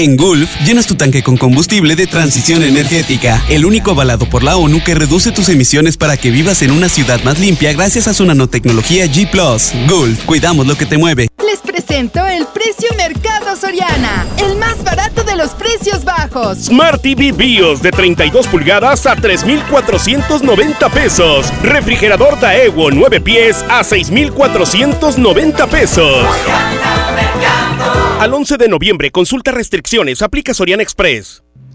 En Gulf, llenas tu tanque con combustible de transición energética, el único avalado por la ONU que reduce tus emisiones para que vivas en una ciudad más limpia gracias a su nanotecnología G ⁇ Gulf, cuidamos lo que te mueve. Les presento el precio Mercado Soriana, el más barato de los precios bajos. Smart TV BIOS de 32 pulgadas a 3,490 pesos. Refrigerador Daewoo 9 pies a 6,490 pesos. Al 11 de noviembre, consulta restricciones, aplica Sorian Express.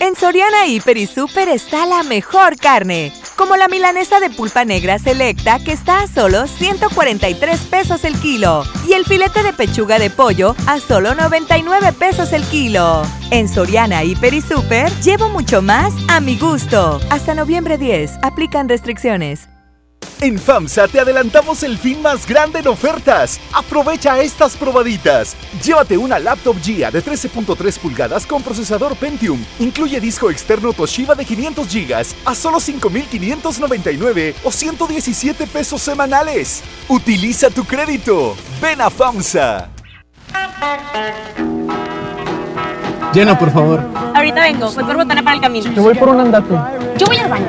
En Soriana Hiper y Super está la mejor carne, como la milanesa de pulpa negra selecta que está a solo 143 pesos el kilo y el filete de pechuga de pollo a solo 99 pesos el kilo. En Soriana Hiper y Super llevo mucho más a mi gusto. Hasta noviembre 10, aplican restricciones. En FAMSA te adelantamos el fin más grande en ofertas. Aprovecha estas probaditas. Llévate una laptop GIA de 13.3 pulgadas con procesador Pentium. Incluye disco externo Toshiba de 500 GB a solo 5.599 o 117 pesos semanales. Utiliza tu crédito. Ven a FAMSA. Llena, por favor. Ahorita vengo, voy por botana para el camino. Yo voy por un andate. Yo voy al baño.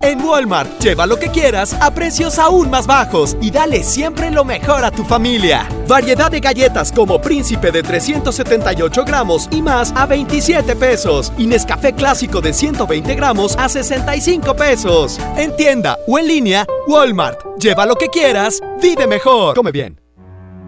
En Walmart, lleva lo que quieras a precios aún más bajos y dale siempre lo mejor a tu familia. Variedad de galletas como Príncipe de 378 gramos y más a 27 pesos. Y Nescafé Clásico de 120 gramos a 65 pesos. En tienda o en línea, Walmart. Lleva lo que quieras, vive mejor. Come bien.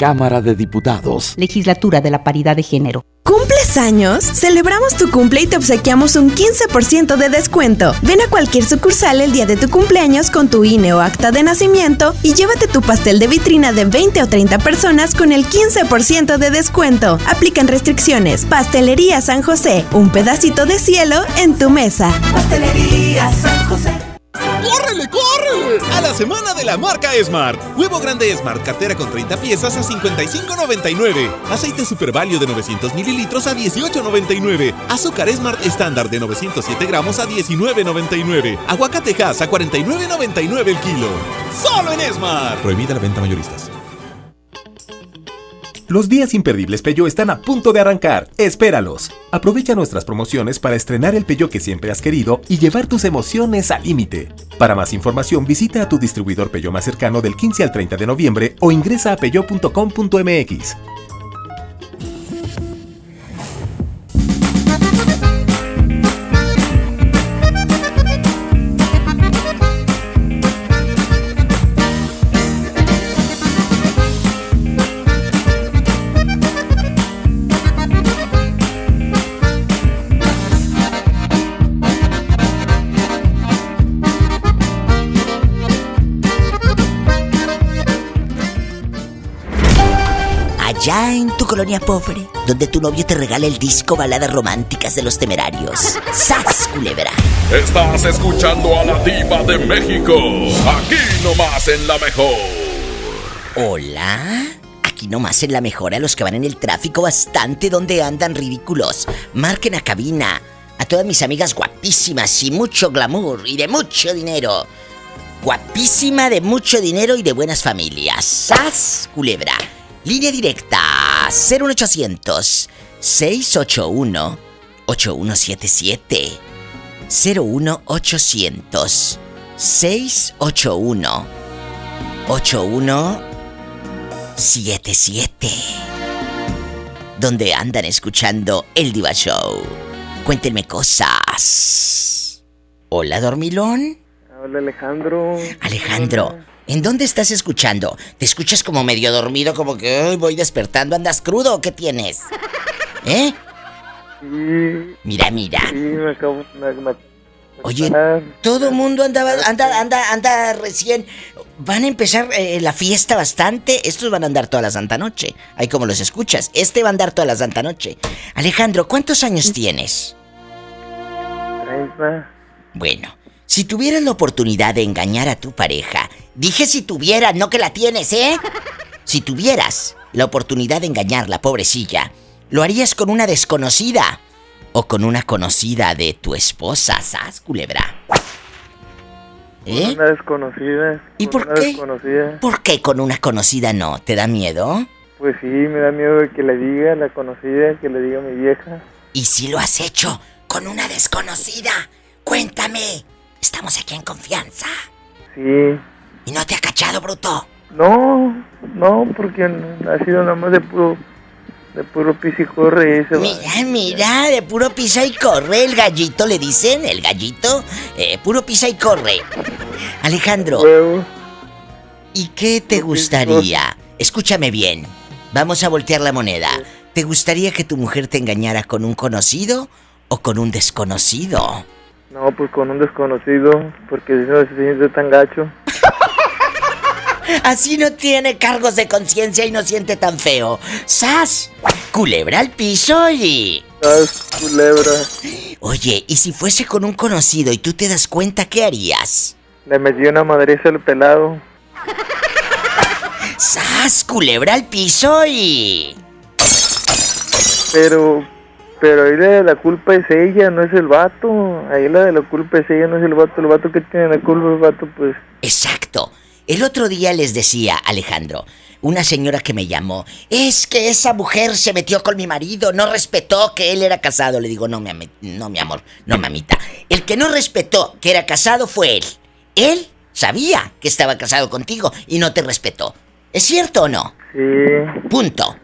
Cámara de Diputados. Legislatura de la Paridad de Género. ¿Cumples años? Celebramos tu cumple y te obsequiamos un 15% de descuento. Ven a cualquier sucursal el día de tu cumpleaños con tu INE o acta de nacimiento y llévate tu pastel de vitrina de 20 o 30 personas con el 15% de descuento. Aplican restricciones. Pastelería San José, un pedacito de cielo en tu mesa. Pastelería San José. ¡Córrele, córrele! A la semana de la marca Smart. Huevo grande Smart, cartera con 30 piezas a 55.99. Aceite Super Value de 900 mililitros a 18.99. Azúcar Smart estándar de 907 gramos a 19.99. Aguacatejas a 49.99 el kilo. ¡Solo en Smart! Prohibida la venta mayoristas. Los días imperdibles Peugeot están a punto de arrancar. Espéralos. Aprovecha nuestras promociones para estrenar el Peugeot que siempre has querido y llevar tus emociones al límite. Para más información, visita a tu distribuidor Peugeot más cercano del 15 al 30 de noviembre o ingresa a peugeot.com.mx. en tu colonia pobre, donde tu novio te regala el disco Baladas Románticas de los Temerarios. ¡Sas, culebra! Estás escuchando a la diva de México. Aquí nomás en la mejor. Hola. Aquí nomás en la mejor a los que van en el tráfico bastante donde andan ridículos. Marquen a cabina. A todas mis amigas guapísimas y mucho glamour y de mucho dinero. Guapísima de mucho dinero y de buenas familias. ¡Sas, culebra! Línea directa 01800 681 8177 01800 681 8177 Donde andan escuchando el Diva Show. Cuéntenme cosas. Hola, dormilón. Hola, Alejandro. Alejandro, ¿en dónde estás escuchando? ¿Te escuchas como medio dormido, como que "Ay, voy despertando? ¿Andas crudo o qué tienes? ¿Eh? Sí. Mira, mira. Sí, me acabo. Me, me- Oye, todo mundo andaba, anda, anda, anda recién. Van a empezar eh, la fiesta bastante. Estos van a andar toda la santa noche. Ahí como los escuchas. Este va a andar toda la santa noche. Alejandro, ¿cuántos años tienes? Bueno, si tuvieras la oportunidad de engañar a tu pareja, dije si tuvieras, no que la tienes, ¿eh? Si tuvieras la oportunidad de engañarla, pobrecilla, ¿lo harías con una desconocida o con una conocida de tu esposa, Sas, culebra? ¿Eh? Una desconocida. ¿Y por una qué? desconocida. ¿Por qué con una conocida no? ¿Te da miedo? Pues sí, me da miedo de que le diga la conocida, que le diga mi vieja. ¿Y si lo has hecho con una desconocida? Cuéntame. Estamos aquí en confianza. Sí. ¿Y no te ha cachado, bruto? No, no, porque ha sido nada más de puro, de puro pis y corre y se va. Mira, mira, de puro pisa y corre, el gallito le dicen, el gallito, eh, puro pisa y corre. Alejandro, ¿y qué te gustaría? Escúchame bien, vamos a voltear la moneda. ¿Te gustaría que tu mujer te engañara con un conocido o con un desconocido? No, pues con un desconocido, porque si no se siente tan gacho. Así no tiene cargos de conciencia y no siente tan feo. ¡Sas! Culebra al piso y... ¡Sas, culebra! Oye, ¿y si fuese con un conocido y tú te das cuenta, qué harías? Le metí una madriza al pelado. ¡Sas! Culebra al piso y... Pero, pero ahí la de la culpa es ella, no es el vato. Ahí la de la culpa es ella, no es el vato. El vato que tiene la culpa, el vato, pues. Exacto. El otro día les decía, Alejandro, una señora que me llamó, es que esa mujer se metió con mi marido, no respetó que él era casado. Le digo, no, mi, no, mi amor, no, mamita. El que no respetó que era casado fue él. Él sabía que estaba casado contigo y no te respetó. ¿Es cierto o no? Sí. Punto.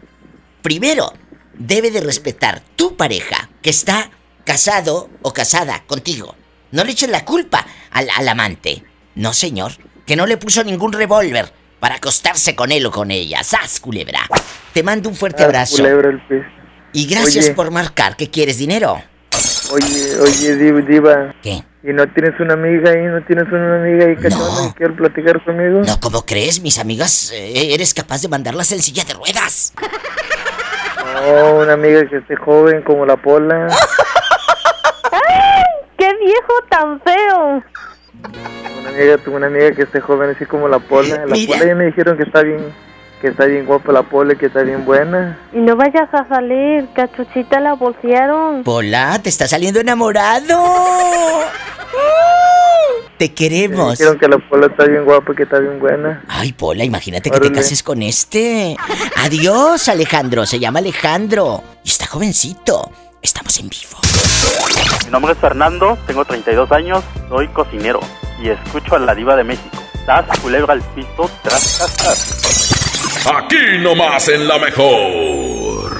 Primero, debe de respetar tu pareja que está casado o casada contigo. No le eches la culpa al, al amante. No, señor. Que no le puso ningún revólver para acostarse con él o con ella. ¡Sas, culebra! Te mando un fuerte abrazo. culebra el pez. Y gracias Oye. por marcar. ¿Qué quieres, dinero? Oye, oye, Diva. ¿Qué? ¿Y no tienes una amiga ahí? ¿No tienes una amiga ahí que quiere platicar conmigo? No, ¿cómo crees? Mis amigas, eh, eres capaz de mandarlas en silla de ruedas. No, una amiga que esté joven como la Pola. ¡Qué viejo tan feo! Una amiga, tuve una amiga que esté joven así como la Pola. La Mira. Pola ya me dijeron que está bien, que está bien guapa la Pola, y que está bien buena. Y no vayas a salir, cachuchita la bolsearon. Pola, te está saliendo enamorado. Te queremos. Dijeron que la Pola está bien guapa, que está bien buena. Ay, Pola, imagínate que te cases con este. Adiós, Alejandro. Se llama Alejandro. Y está jovencito. Estamos en vivo. Mi nombre es Fernando, tengo 32 años, soy cocinero y escucho a la diva de México. Tras culebra al piso, tras, tras, tras. Aquí nomás en la mejor.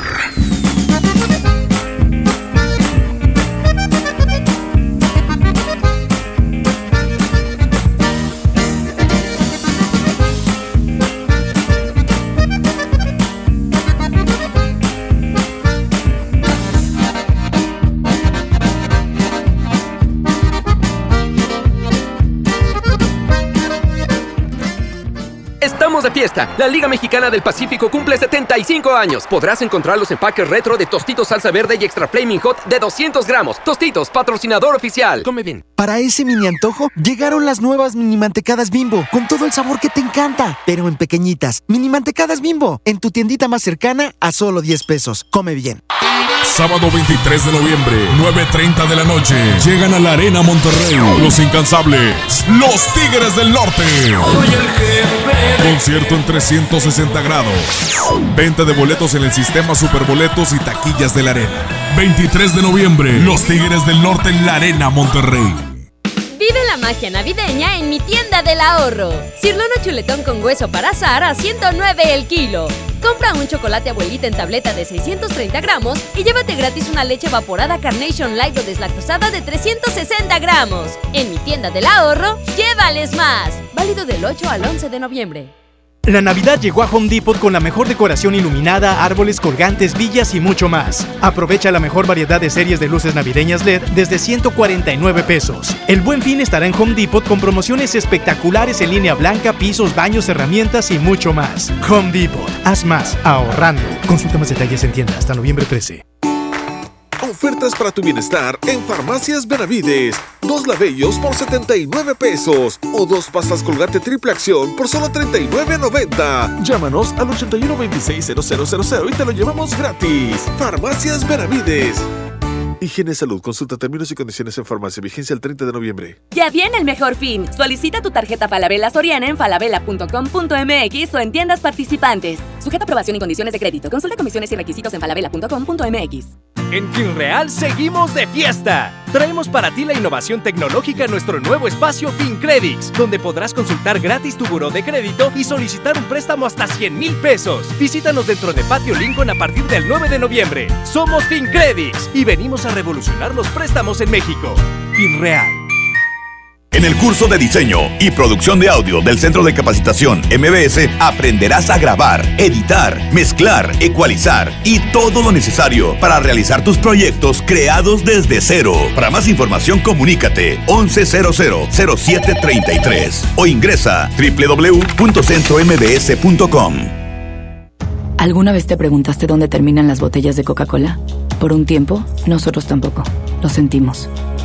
Estamos de fiesta. La Liga Mexicana del Pacífico cumple 75 años. Podrás encontrar los empaques retro de Tostitos Salsa Verde y Extra Flaming Hot de 200 gramos. Tostitos, patrocinador oficial. Come bien. Para ese mini antojo, llegaron las nuevas mini mantecadas bimbo, con todo el sabor que te encanta, pero en pequeñitas. Mini mantecadas bimbo, en tu tiendita más cercana a solo 10 pesos. Come bien. Sábado 23 de noviembre, 9.30 de la noche. Llegan a la Arena Monterrey. Los incansables. Los Tigres del Norte. Concierto en 360 grados. Venta de boletos en el sistema Superboletos y taquillas de la Arena. 23 de noviembre, Los Tigres del Norte en la Arena Monterrey. Vive la magia navideña en mi tienda del ahorro. Cirlono chuletón con hueso para azar a 109 el kilo. Compra un chocolate abuelita en tableta de 630 gramos y llévate gratis una leche evaporada Carnation Light o deslactosada de 360 gramos. En mi tienda del ahorro, llévales más. Válido del 8 al 11 de noviembre. La Navidad llegó a Home Depot con la mejor decoración iluminada, árboles colgantes, villas y mucho más. Aprovecha la mejor variedad de series de luces navideñas LED desde 149 pesos. El buen fin estará en Home Depot con promociones espectaculares en línea blanca, pisos, baños, herramientas y mucho más. Home Depot, haz más ahorrando. Consulta más detalles en tienda hasta noviembre 13. Ofertas para tu bienestar en Farmacias Benavides. Dos labellos por 79 pesos. O dos pastas colgate triple acción por solo 39.90. Llámanos al 81 26 0000 y te lo llevamos gratis. Farmacias Benavides. Higiene Salud. Consulta términos y condiciones en farmacia. Vigencia el 30 de noviembre. Ya viene el mejor fin. Solicita tu tarjeta Falabella Soriana en falabella.com.mx o en tiendas participantes. Sujeta aprobación y condiciones de crédito. Consulta comisiones y requisitos en falabella.com.mx. En FinReal seguimos de fiesta. Traemos para ti la innovación tecnológica en nuestro nuevo espacio FinCredits, donde podrás consultar gratis tu buró de crédito y solicitar un préstamo hasta 100 mil pesos. Visítanos dentro de Patio Lincoln a partir del 9 de noviembre. Somos FinCredits y venimos a revolucionar los préstamos en México. FinReal. En el curso de diseño y producción de audio del Centro de Capacitación MBS aprenderás a grabar, editar, mezclar, ecualizar y todo lo necesario para realizar tus proyectos creados desde cero. Para más información comunícate 11000733 o ingresa www.centrombs.com. ¿Alguna vez te preguntaste dónde terminan las botellas de Coca-Cola? Por un tiempo, nosotros tampoco. Lo sentimos.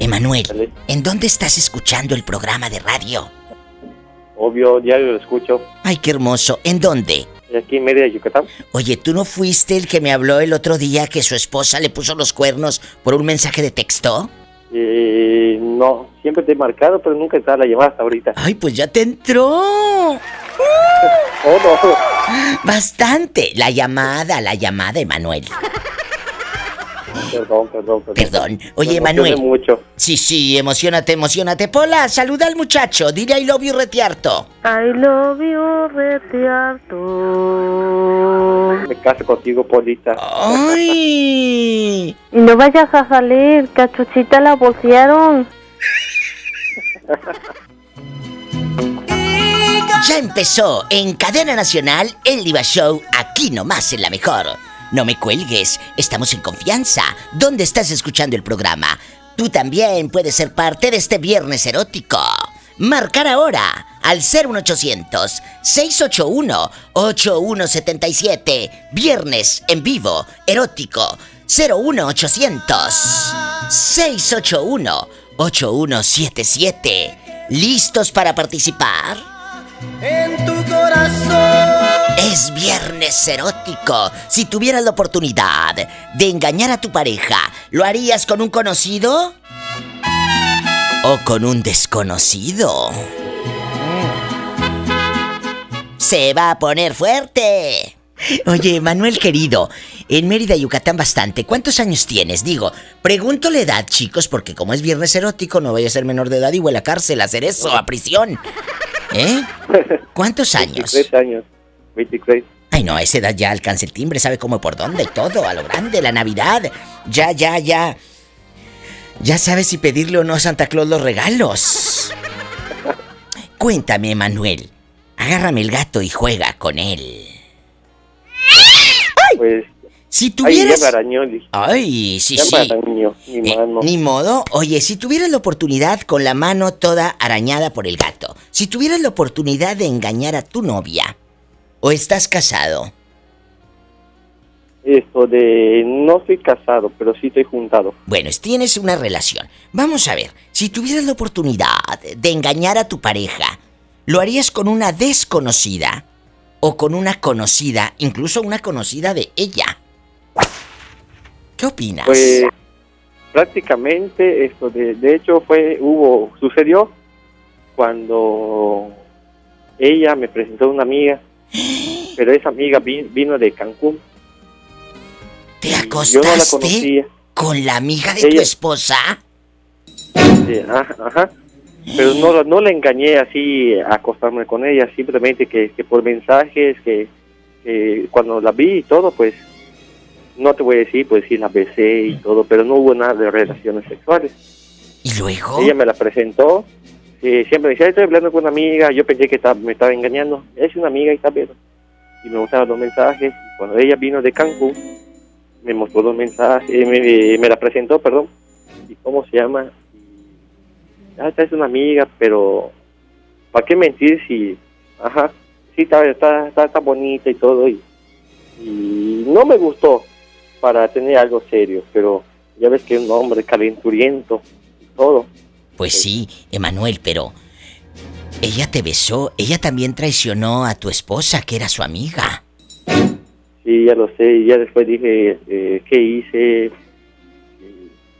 Emanuel, ¿en dónde estás escuchando el programa de radio? Obvio, diario lo escucho. Ay, qué hermoso. ¿En dónde? Aquí en Mérida, Yucatán. Oye, ¿tú no fuiste el que me habló el otro día que su esposa le puso los cuernos por un mensaje de texto? Eh, no, siempre te he marcado, pero nunca te la llamada hasta ahorita. Ay, pues ya te entró. oh, no. Bastante. La llamada, la llamada, Emanuel. Perdón, perdón, perdón. Perdón. Oye, Emanuel. mucho. Sí, sí, emocionate, emocionate. Pola, saluda al muchacho. Dile I love you retiarto. I love you, retiarto. Me caso contigo, Polita. ¡Ay! Y no vayas a salir, cachuchita la bolsearon. Ya empezó en Cadena Nacional el Diva Show, aquí nomás en la mejor. No me cuelgues, estamos en confianza. ¿Dónde estás escuchando el programa? Tú también puedes ser parte de este viernes erótico. Marcar ahora al 01800 681 8177. Viernes en vivo, erótico. 01800 681 8177. ¿Listos para participar? En tu corazón. Es viernes erótico. Si tuvieras la oportunidad de engañar a tu pareja, ¿lo harías con un conocido? ¿O con un desconocido? Se va a poner fuerte. Oye, Manuel querido, en Mérida, Yucatán bastante. ¿Cuántos años tienes? Digo, pregunto la edad, chicos, porque como es viernes erótico, no voy a ser menor de edad y voy a la cárcel a hacer eso, a prisión. ¿Eh? ¿Cuántos años? 23 años. 23. Ay, no, a esa edad ya alcanza el timbre, sabe cómo por dónde y todo, a lo grande, la Navidad. Ya, ya, ya. Ya sabe si pedirle o no a Santa Claus los regalos. Cuéntame, Manuel. Agárrame el gato y juega con él. Pues. Si tuvieras. Ay, ya. Ay, sí, Ya sí. mi Eh, mano. ni modo. Oye, si tuvieras la oportunidad con la mano toda arañada por el gato, si tuvieras la oportunidad de engañar a tu novia, ¿o estás casado? Esto de. No estoy casado, pero sí estoy juntado. Bueno, tienes una relación. Vamos a ver, si tuvieras la oportunidad de engañar a tu pareja, ¿lo harías con una desconocida o con una conocida, incluso una conocida de ella? ¿Qué opinas? Pues. Prácticamente, esto de. De hecho, fue. Hubo. Sucedió cuando. Ella me presentó a una amiga. Pero esa amiga vi- vino de Cancún. ¿Te Yo no la acostaste conocía. con la amiga de tu esposa? Sí, ajá, ajá. Pero no, no la engañé así a acostarme con ella, simplemente que, que por mensajes, que, que cuando la vi y todo, pues no te voy a decir, pues sí la besé y todo, pero no hubo nada de relaciones sexuales. ¿Y luego? Ella me la presentó, y siempre decía, "Ay, estoy hablando con una amiga, yo pensé que estaba- me estaba engañando, es una amiga y está bien. Y me mostraron los mensajes, y cuando ella vino de Cancún, me mostró los mensajes, eh, me, me la presentó, perdón, y cómo se llama, ah, esta es una amiga, pero ¿para qué mentir si Ajá. Sí, está, está, está, está bonita y todo. Y, y no me gustó para tener algo serio, pero ya ves que es un hombre calenturiento, todo. Pues sí, Emanuel, pero ella te besó, ella también traicionó a tu esposa, que era su amiga. Sí, ya lo sé, y ya después dije, eh, ¿qué hice?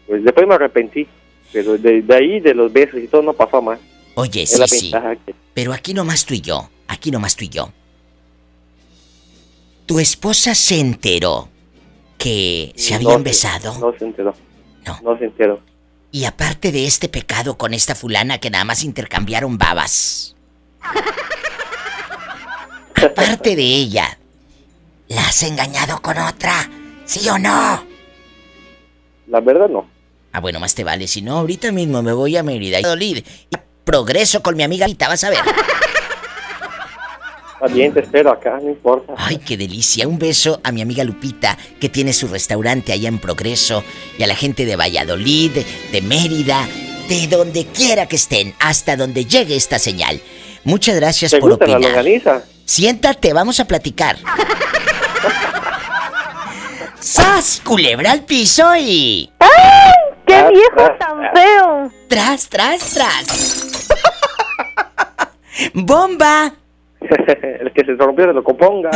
Pues después me arrepentí, pero de, de ahí, de los besos y todo, no pasó más. Oye, Es sí, sí. que- Pero aquí nomás tú y yo, aquí nomás tú y yo. Tu esposa se enteró que se habían no besado. No se enteró. No. se enteró. Y aparte de este pecado con esta fulana que nada más intercambiaron babas. aparte de ella, ¿la has engañado con otra? ¿Sí o no? La verdad no. Ah, bueno, más te vale. Si no, ahorita mismo me voy a Mérida y Dolid. Y progreso con mi amiga Rita, vas a ver. Bien, te espero acá, no importa. Ay, qué delicia. Un beso a mi amiga Lupita, que tiene su restaurante allá en Progreso, y a la gente de Valladolid, de, de Mérida, de donde quiera que estén, hasta donde llegue esta señal. Muchas gracias ¿Te por gusta la opinar. longaniza? Siéntate, vamos a platicar. ¡Sas! Culebra al piso y. ¡Ay! ¡Qué Ah, viejo tan feo! ¡Tras, tras, tras! ¡Bomba! El que se rompió se lo componga.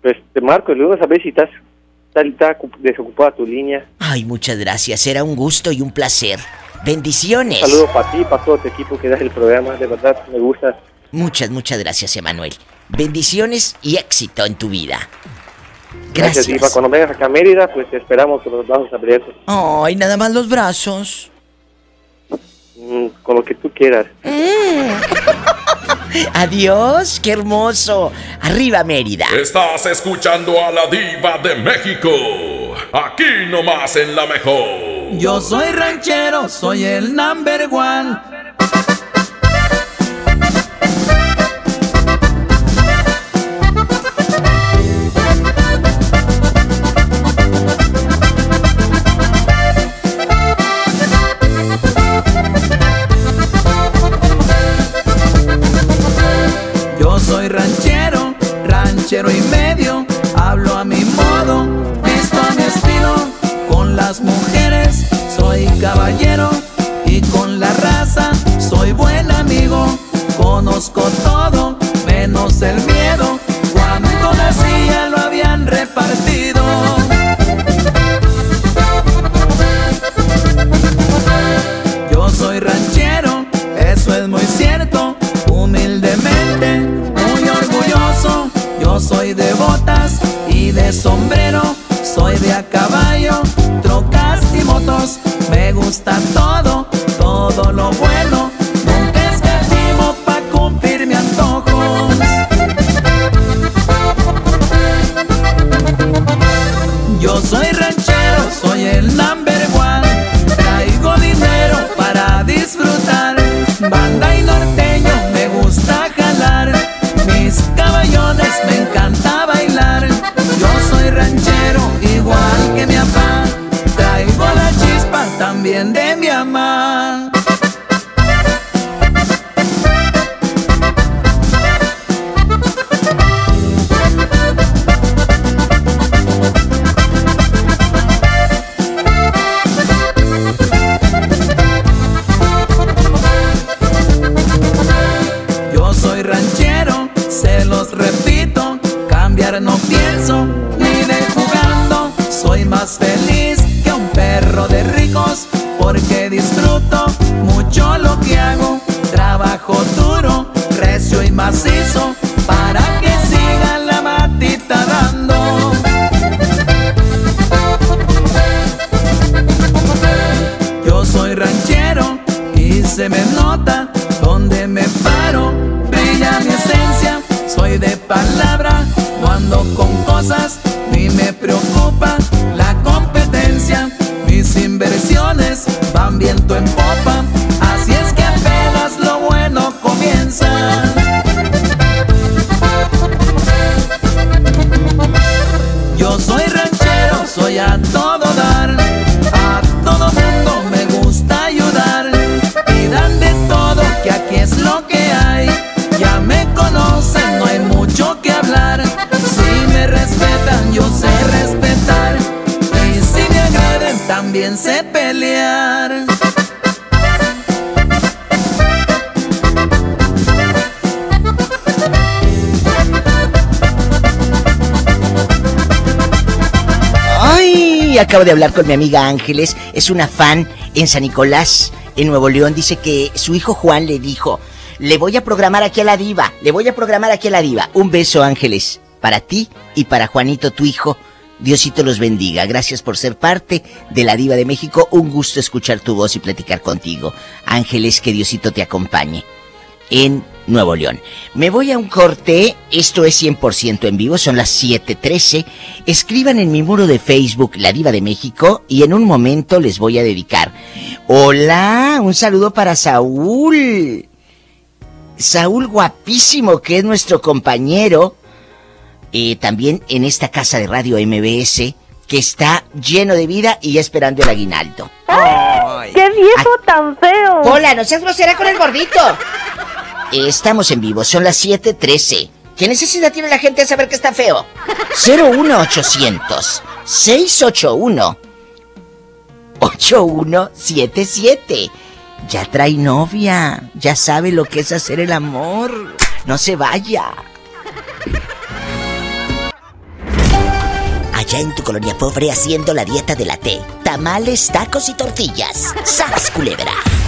pues te marco el lunes a ver si estás, está, está desocupada tu línea. Ay, muchas gracias. Era un gusto y un placer. Bendiciones. Saludos para ti, para todo tu equipo que das el programa. De verdad, me gusta. Muchas, muchas gracias, Emanuel. Bendiciones y éxito en tu vida. Gracias, Gracias. Diva. Cuando vengas acá a Mérida, pues te esperamos con los brazos abiertos. Ay, nada más los brazos. Mm, con lo que tú quieras. Adiós, qué hermoso. Arriba, Mérida. Estás escuchando a la diva de México. Aquí nomás en la mejor. Yo soy ranchero, soy el number one. Soy ranchero, ranchero y medio. Hablo a mi modo, visto a mi estilo. Con las mujeres soy caballero y con la raza soy buen amigo. Conozco todo, menos el miedo. Cuando nacía lo habían repartido. De botas y de sombrero. Soy de a caballo, trocas y motos. Me gusta todo, todo lo bueno. Acabo de hablar con mi amiga Ángeles, es una fan en San Nicolás, en Nuevo León. Dice que su hijo Juan le dijo, le voy a programar aquí a la diva, le voy a programar aquí a la diva. Un beso, Ángeles, para ti y para Juanito, tu hijo. Diosito los bendiga. Gracias por ser parte de la Diva de México. Un gusto escuchar tu voz y platicar contigo. Ángeles, que Diosito te acompañe en Nuevo León. Me voy a un corte, esto es 100% en vivo, son las 7:13. Escriban en mi muro de Facebook La Diva de México y en un momento les voy a dedicar. Hola, un saludo para Saúl. Saúl guapísimo, que es nuestro compañero eh, también en esta casa de radio MBS que está lleno de vida y esperando el aguinaldo. ¡Qué viejo tan feo! Hola, no seas grosera con el gordito. Estamos en vivo, son las 7:13. ¿Qué necesidad tiene la gente de saber que está feo? 01800 681 8177. Ya trae novia, ya sabe lo que es hacer el amor. No se vaya. Allá en tu colonia pobre haciendo la dieta de la T. Tamales, tacos y tortillas. ¡Sas, culebra!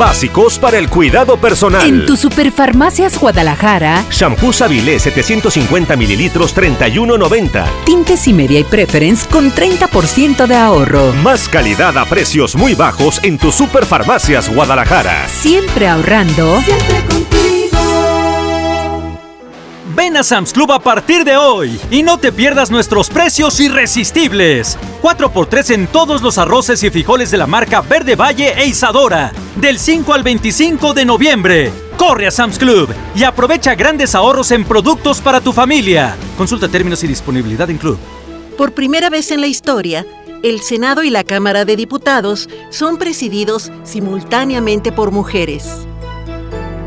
Básicos para el cuidado personal. En tu Superfarmacias Guadalajara, Shampoo Sabilé 750 mililitros 31.90. tintes y media y preference con 30% de ahorro. Más calidad a precios muy bajos en tu Superfarmacias Guadalajara. Siempre ahorrando. Ven a Sam's Club a partir de hoy y no te pierdas nuestros precios irresistibles. 4x3 en todos los arroces y frijoles de la marca Verde Valle e Isadora. Del 5 al 25 de noviembre. Corre a Sam's Club y aprovecha grandes ahorros en productos para tu familia. Consulta términos y disponibilidad en Club. Por primera vez en la historia, el Senado y la Cámara de Diputados son presididos simultáneamente por mujeres.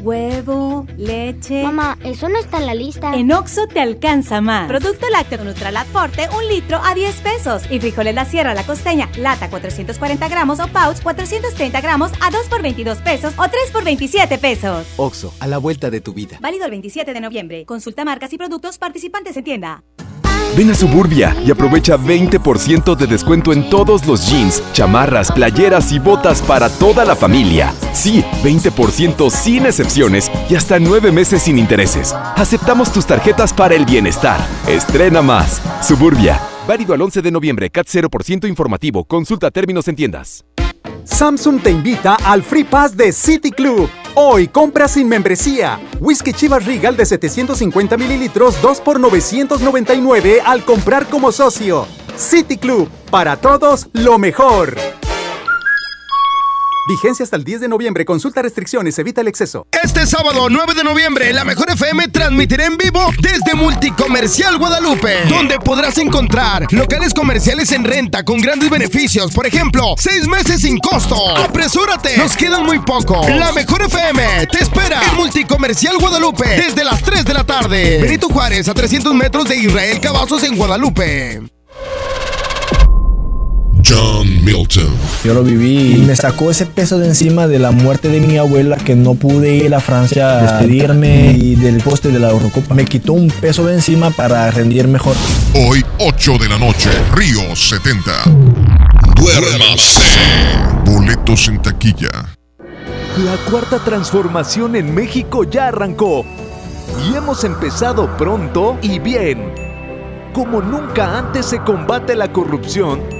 Huevo, leche. Mamá, eso no está en la lista. En Oxo te alcanza más. Producto lácteo Nutralat Forte, un litro a 10 pesos. Y frijoles La Sierra La Costeña, lata 440 gramos o pouch 430 gramos a 2 por 22 pesos o 3 por 27 pesos. Oxo, a la vuelta de tu vida. Válido el 27 de noviembre. Consulta marcas y productos participantes en tienda. Ven a Suburbia y aprovecha 20% de descuento en todos los jeans, chamarras, playeras y botas para toda la familia. Sí, 20% sin excepciones y hasta 9 meses sin intereses. Aceptamos tus tarjetas para el bienestar. Estrena más. Suburbia. Válido al 11 de noviembre, CAT 0% informativo. Consulta términos en tiendas. Samsung te invita al Free Pass de City Club. Hoy compra sin membresía. Whisky Chivas Regal de 750 mililitros 2 por 999 al comprar como socio. City Club, para todos lo mejor. Vigencia hasta el 10 de noviembre. Consulta restricciones, evita el exceso. Este sábado 9 de noviembre, la Mejor FM transmitirá en vivo desde Multicomercial Guadalupe, donde podrás encontrar locales comerciales en renta con grandes beneficios. Por ejemplo, seis meses sin costo. ¡Apresúrate! Nos quedan muy poco. La Mejor FM te espera en Multicomercial Guadalupe desde las 3 de la tarde. Benito Juárez, a 300 metros de Israel Cavazos en Guadalupe. John Milton. Yo lo viví y me sacó ese peso de encima de la muerte de mi abuela que no pude ir a Francia a despedirme y del poste de la Eurocopa. Me quitó un peso de encima para rendir mejor. Hoy, 8 de la noche, Río 70. Duérmase. Boletos en taquilla. La cuarta transformación en México ya arrancó y hemos empezado pronto y bien. Como nunca antes se combate la corrupción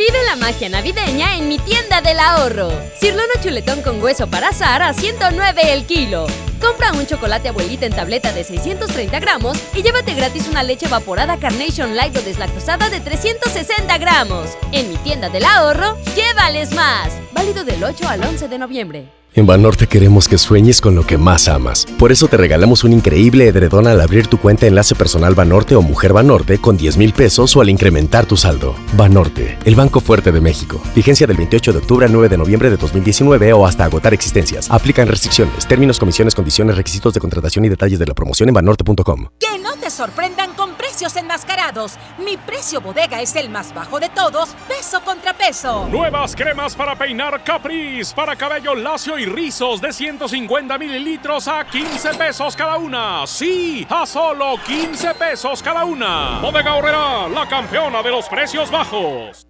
Vive la magia navideña en mi tienda del ahorro. Cirlono chuletón con hueso para azar a 109 el kilo. Compra un chocolate abuelita en tableta de 630 gramos y llévate gratis una leche evaporada Carnation Light o deslactosada de 360 gramos. En mi tienda del ahorro, llévales más. Válido del 8 al 11 de noviembre. En Banorte queremos que sueñes con lo que más amas. Por eso te regalamos un increíble edredón al abrir tu cuenta Enlace Personal Banorte o Mujer Banorte con 10 mil pesos o al incrementar tu saldo. Banorte, el Banco Fuerte de México. Vigencia del 28 de octubre al 9 de noviembre de 2019 o hasta agotar existencias. Aplican restricciones, términos, comisiones, condiciones, requisitos de contratación y detalles de la promoción en banorte.com. Que no te sorprendan enmascarados. Mi precio bodega es el más bajo de todos, peso contra peso. Nuevas cremas para peinar Caprice para cabello lacio y rizos de 150 mililitros a 15 pesos cada una. Sí, a solo 15 pesos cada una. Bodega Horrera, la campeona de los precios bajos.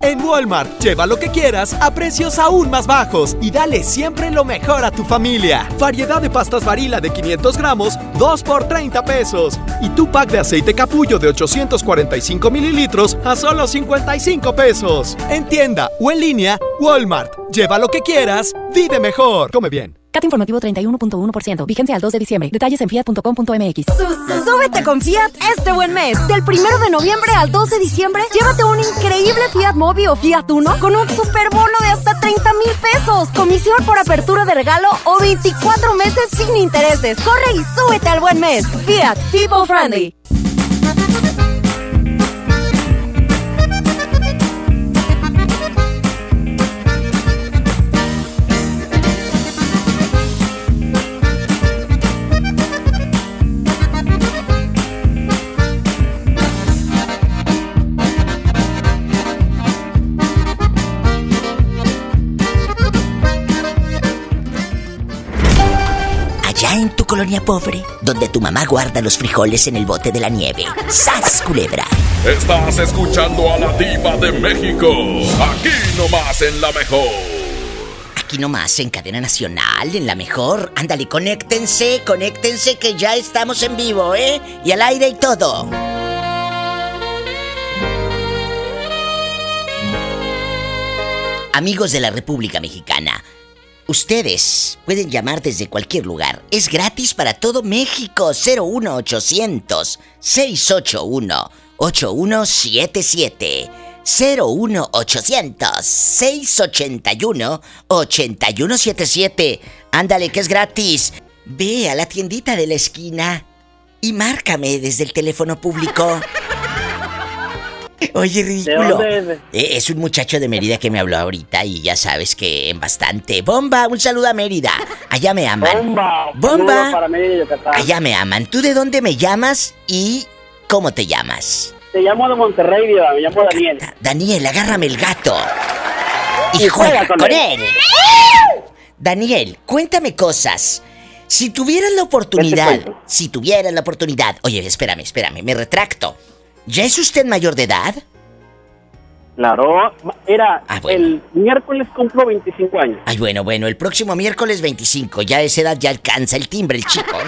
En Walmart, lleva lo que quieras a precios aún más bajos y dale siempre lo mejor a tu familia. Variedad de pastas varila de 500 gramos, 2 por 30 pesos. Y tu pack de aceite capullo de 845 mililitros a solo 55 pesos. En tienda o en línea, Walmart. Lleva lo que quieras, vive mejor. Come bien. CAT informativo 31.1%. Vigencia al 2 de diciembre. Detalles en fiat.com.mx. Súbete con Fiat este buen mes. Del 1 de noviembre al 2 de diciembre, llévate un increíble Fiat Mobi o Fiat Uno con un super bono de hasta 30 mil pesos. Comisión por apertura de regalo o 24 meses sin intereses. Corre y súbete al buen mes. Fiat People Friendly. Colonia pobre, donde tu mamá guarda los frijoles en el bote de la nieve. ¡Sas, culebra! Estás escuchando a la diva de México. Aquí nomás en la mejor. Aquí nomás en cadena nacional, en la mejor. Ándale, conéctense, conéctense que ya estamos en vivo, ¿eh? Y al aire y todo. Amigos de la República Mexicana, ustedes pueden llamar desde cualquier lugar. Es gratis para todo México. 01800 681 8177. 01800 681 8177. Ándale, que es gratis. Ve a la tiendita de la esquina y márcame desde el teléfono público. Oye, ridículo. ¿De dónde Eh, Es un muchacho de Mérida que me habló ahorita y ya sabes que en bastante. Bomba, un saludo a Mérida. Allá me aman. Bomba. Bomba. Para. Allá me aman. ¿Tú de dónde me llamas y cómo te llamas? Te llamo de Monterrey, Diva. Me llamo Daniel. Daniel, agárrame el gato. Y, Y juega, juega con, con él. Daniel, cuéntame cosas. Si tuvieras la oportunidad, si tuvieras la oportunidad. Oye, espérame, espérame, me retracto. ¿Ya es usted mayor de edad? Claro. Era Ah, bueno. el miércoles cumplo 25 años. Ay, bueno, bueno, el próximo miércoles 25. Ya a esa edad ya alcanza el timbre el chico.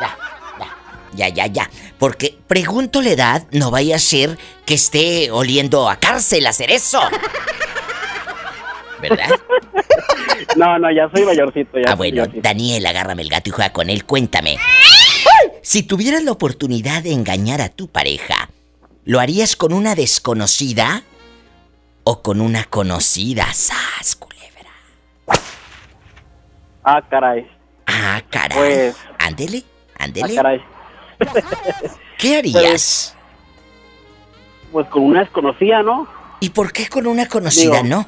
Ya, ya, ya, ya, ya. Porque pregunto la edad, no vaya a ser que esté oliendo a cárcel hacer eso. ¿Verdad? No, no, ya soy mayorcito. Ya Ah, bueno, mayorcito. Daniel, agárrame el gato y juega con él. Cuéntame. Si tuvieras la oportunidad de engañar a tu pareja, ¿lo harías con una desconocida o con una conocida? ¡Sas! Ah, caray. Ah, caray. Pues- ándele, ándele. Ah, caray. ¿Qué harías? Pues con una desconocida, ¿no? ¿Y por qué con una conocida, Digo, no?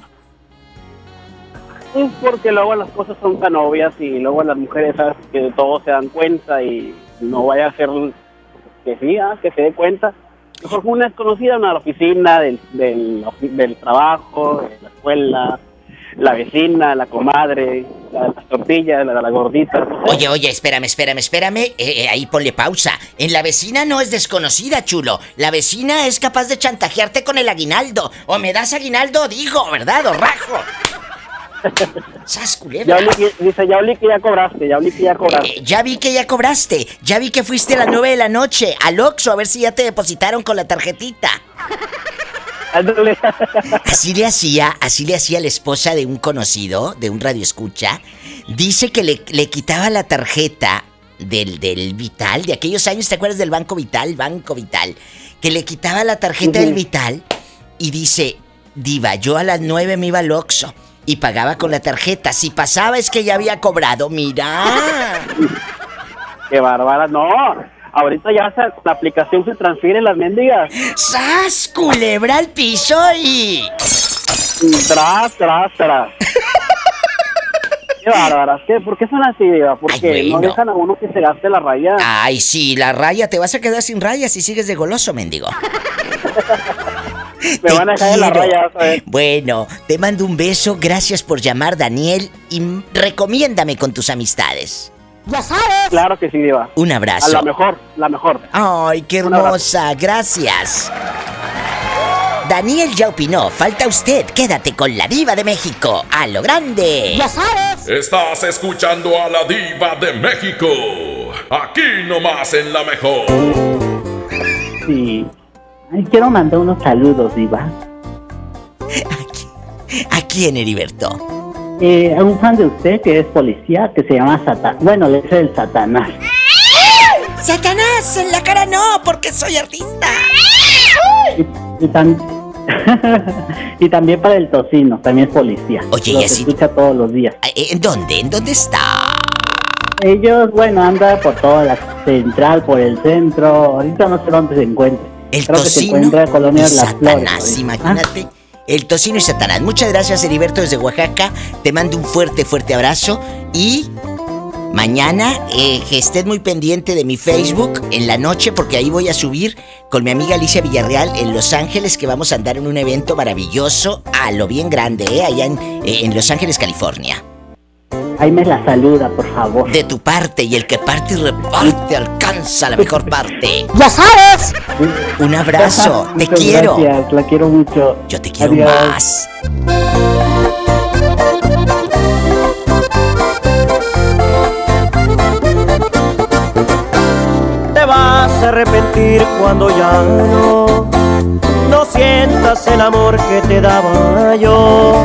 Pues porque luego las cosas son tan obvias y luego las mujeres, ¿sabes? Que de todo se dan cuenta y no vaya a ser que sí, ah, que se dé cuenta. Mejor una desconocida, una la oficina, del, del, trabajo, de la escuela, la vecina, la comadre, la de las tortillas, la de la gordita. Oye, oye, espérame, espérame, espérame. Eh, eh, ahí ponle pausa. En la vecina no es desconocida, chulo. La vecina es capaz de chantajearte con el aguinaldo. O me das aguinaldo, digo, ¿verdad? O rajo. ¡Sas, culebra! Ya olí dice, ya olí que ya cobraste, ya olí que ya cobraste. Eh, ya vi que ya cobraste. Ya vi que fuiste a las 9 de la noche al Oxxo a ver si ya te depositaron con la tarjetita. Así le hacía, así le hacía la esposa de un conocido, de un radio escucha. Dice que le, le quitaba la tarjeta del, del Vital, de aquellos años, ¿te acuerdas del Banco Vital? Banco Vital. Que le quitaba la tarjeta del. Vital y dice, Diva, yo a las 9 me iba al Oxxo y pagaba con la tarjeta. Si pasaba es que ya había cobrado, mira. Qué bárbara, no. Ahorita ya se- la aplicación se transfiere las mendigas. ¡Sas! Culebra al piso y. Tras, tras, tras. Qué bárbaras. ¿Qué? ¿Por qué son así, Diva? Porque Ay, no dejan a uno que se gaste la raya. Ay, sí, la raya, te vas a quedar sin raya si sigues de goloso, mendigo. Me van a dejar en la raya. Bueno, te mando un beso, gracias por llamar, Daniel, y recomiéndame con tus amistades. Ya sabes. Claro que sí, Diva. Un abrazo. A la mejor, la mejor. Ay, qué hermosa, gracias. Daniel ya opinó, falta usted, quédate con la diva de México, a lo grande. sabes. Estás escuchando a la diva de México. Aquí nomás en la mejor. Sí. Ay, quiero mandar unos saludos, Diva. ¿A quién, Heriberto? Eh, a un fan de usted que es policía, que se llama Satanás. Bueno, le dice el Satanás. ¡Satanás! En la cara no, porque soy artista. Y, también para el tocino, también es policía. Oye, Los y así- escucha todos los días. Eh, ¿En dónde? ¿En dónde está? Ellos, bueno, anda por toda la central, por el centro. Ahorita no sé dónde se encuentra. El Creo tocino y Flores. Satanás, ahorita. imagínate. El tocino y Satanás. Muchas gracias, Heriberto, desde Oaxaca. Te mando un fuerte, fuerte abrazo. Y mañana, eh, que estés muy pendiente de mi Facebook en la noche, porque ahí voy a subir con mi amiga Alicia Villarreal en Los Ángeles, que vamos a andar en un evento maravilloso a lo bien grande, eh, allá en, eh, en Los Ángeles, California. Ahí me la saluda, por favor. De tu parte, y el que parte y reparte alcanza la mejor parte. ¡Ya sabes! Un abrazo, te Muchas quiero. Gracias, la quiero mucho. Yo te quiero Adiós. más. Te vas a arrepentir cuando ya no no sientas el amor que te daba yo.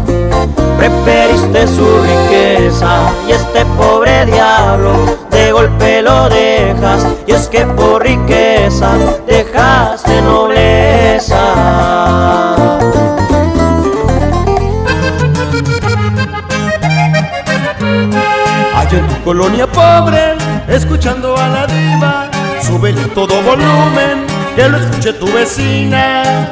Preferiste su riqueza y este pobre diablo de golpe lo dejas y es que por riqueza dejaste nobleza. Allá en tu colonia pobre, escuchando a la diva, súbele todo volumen, que lo escuche tu vecina.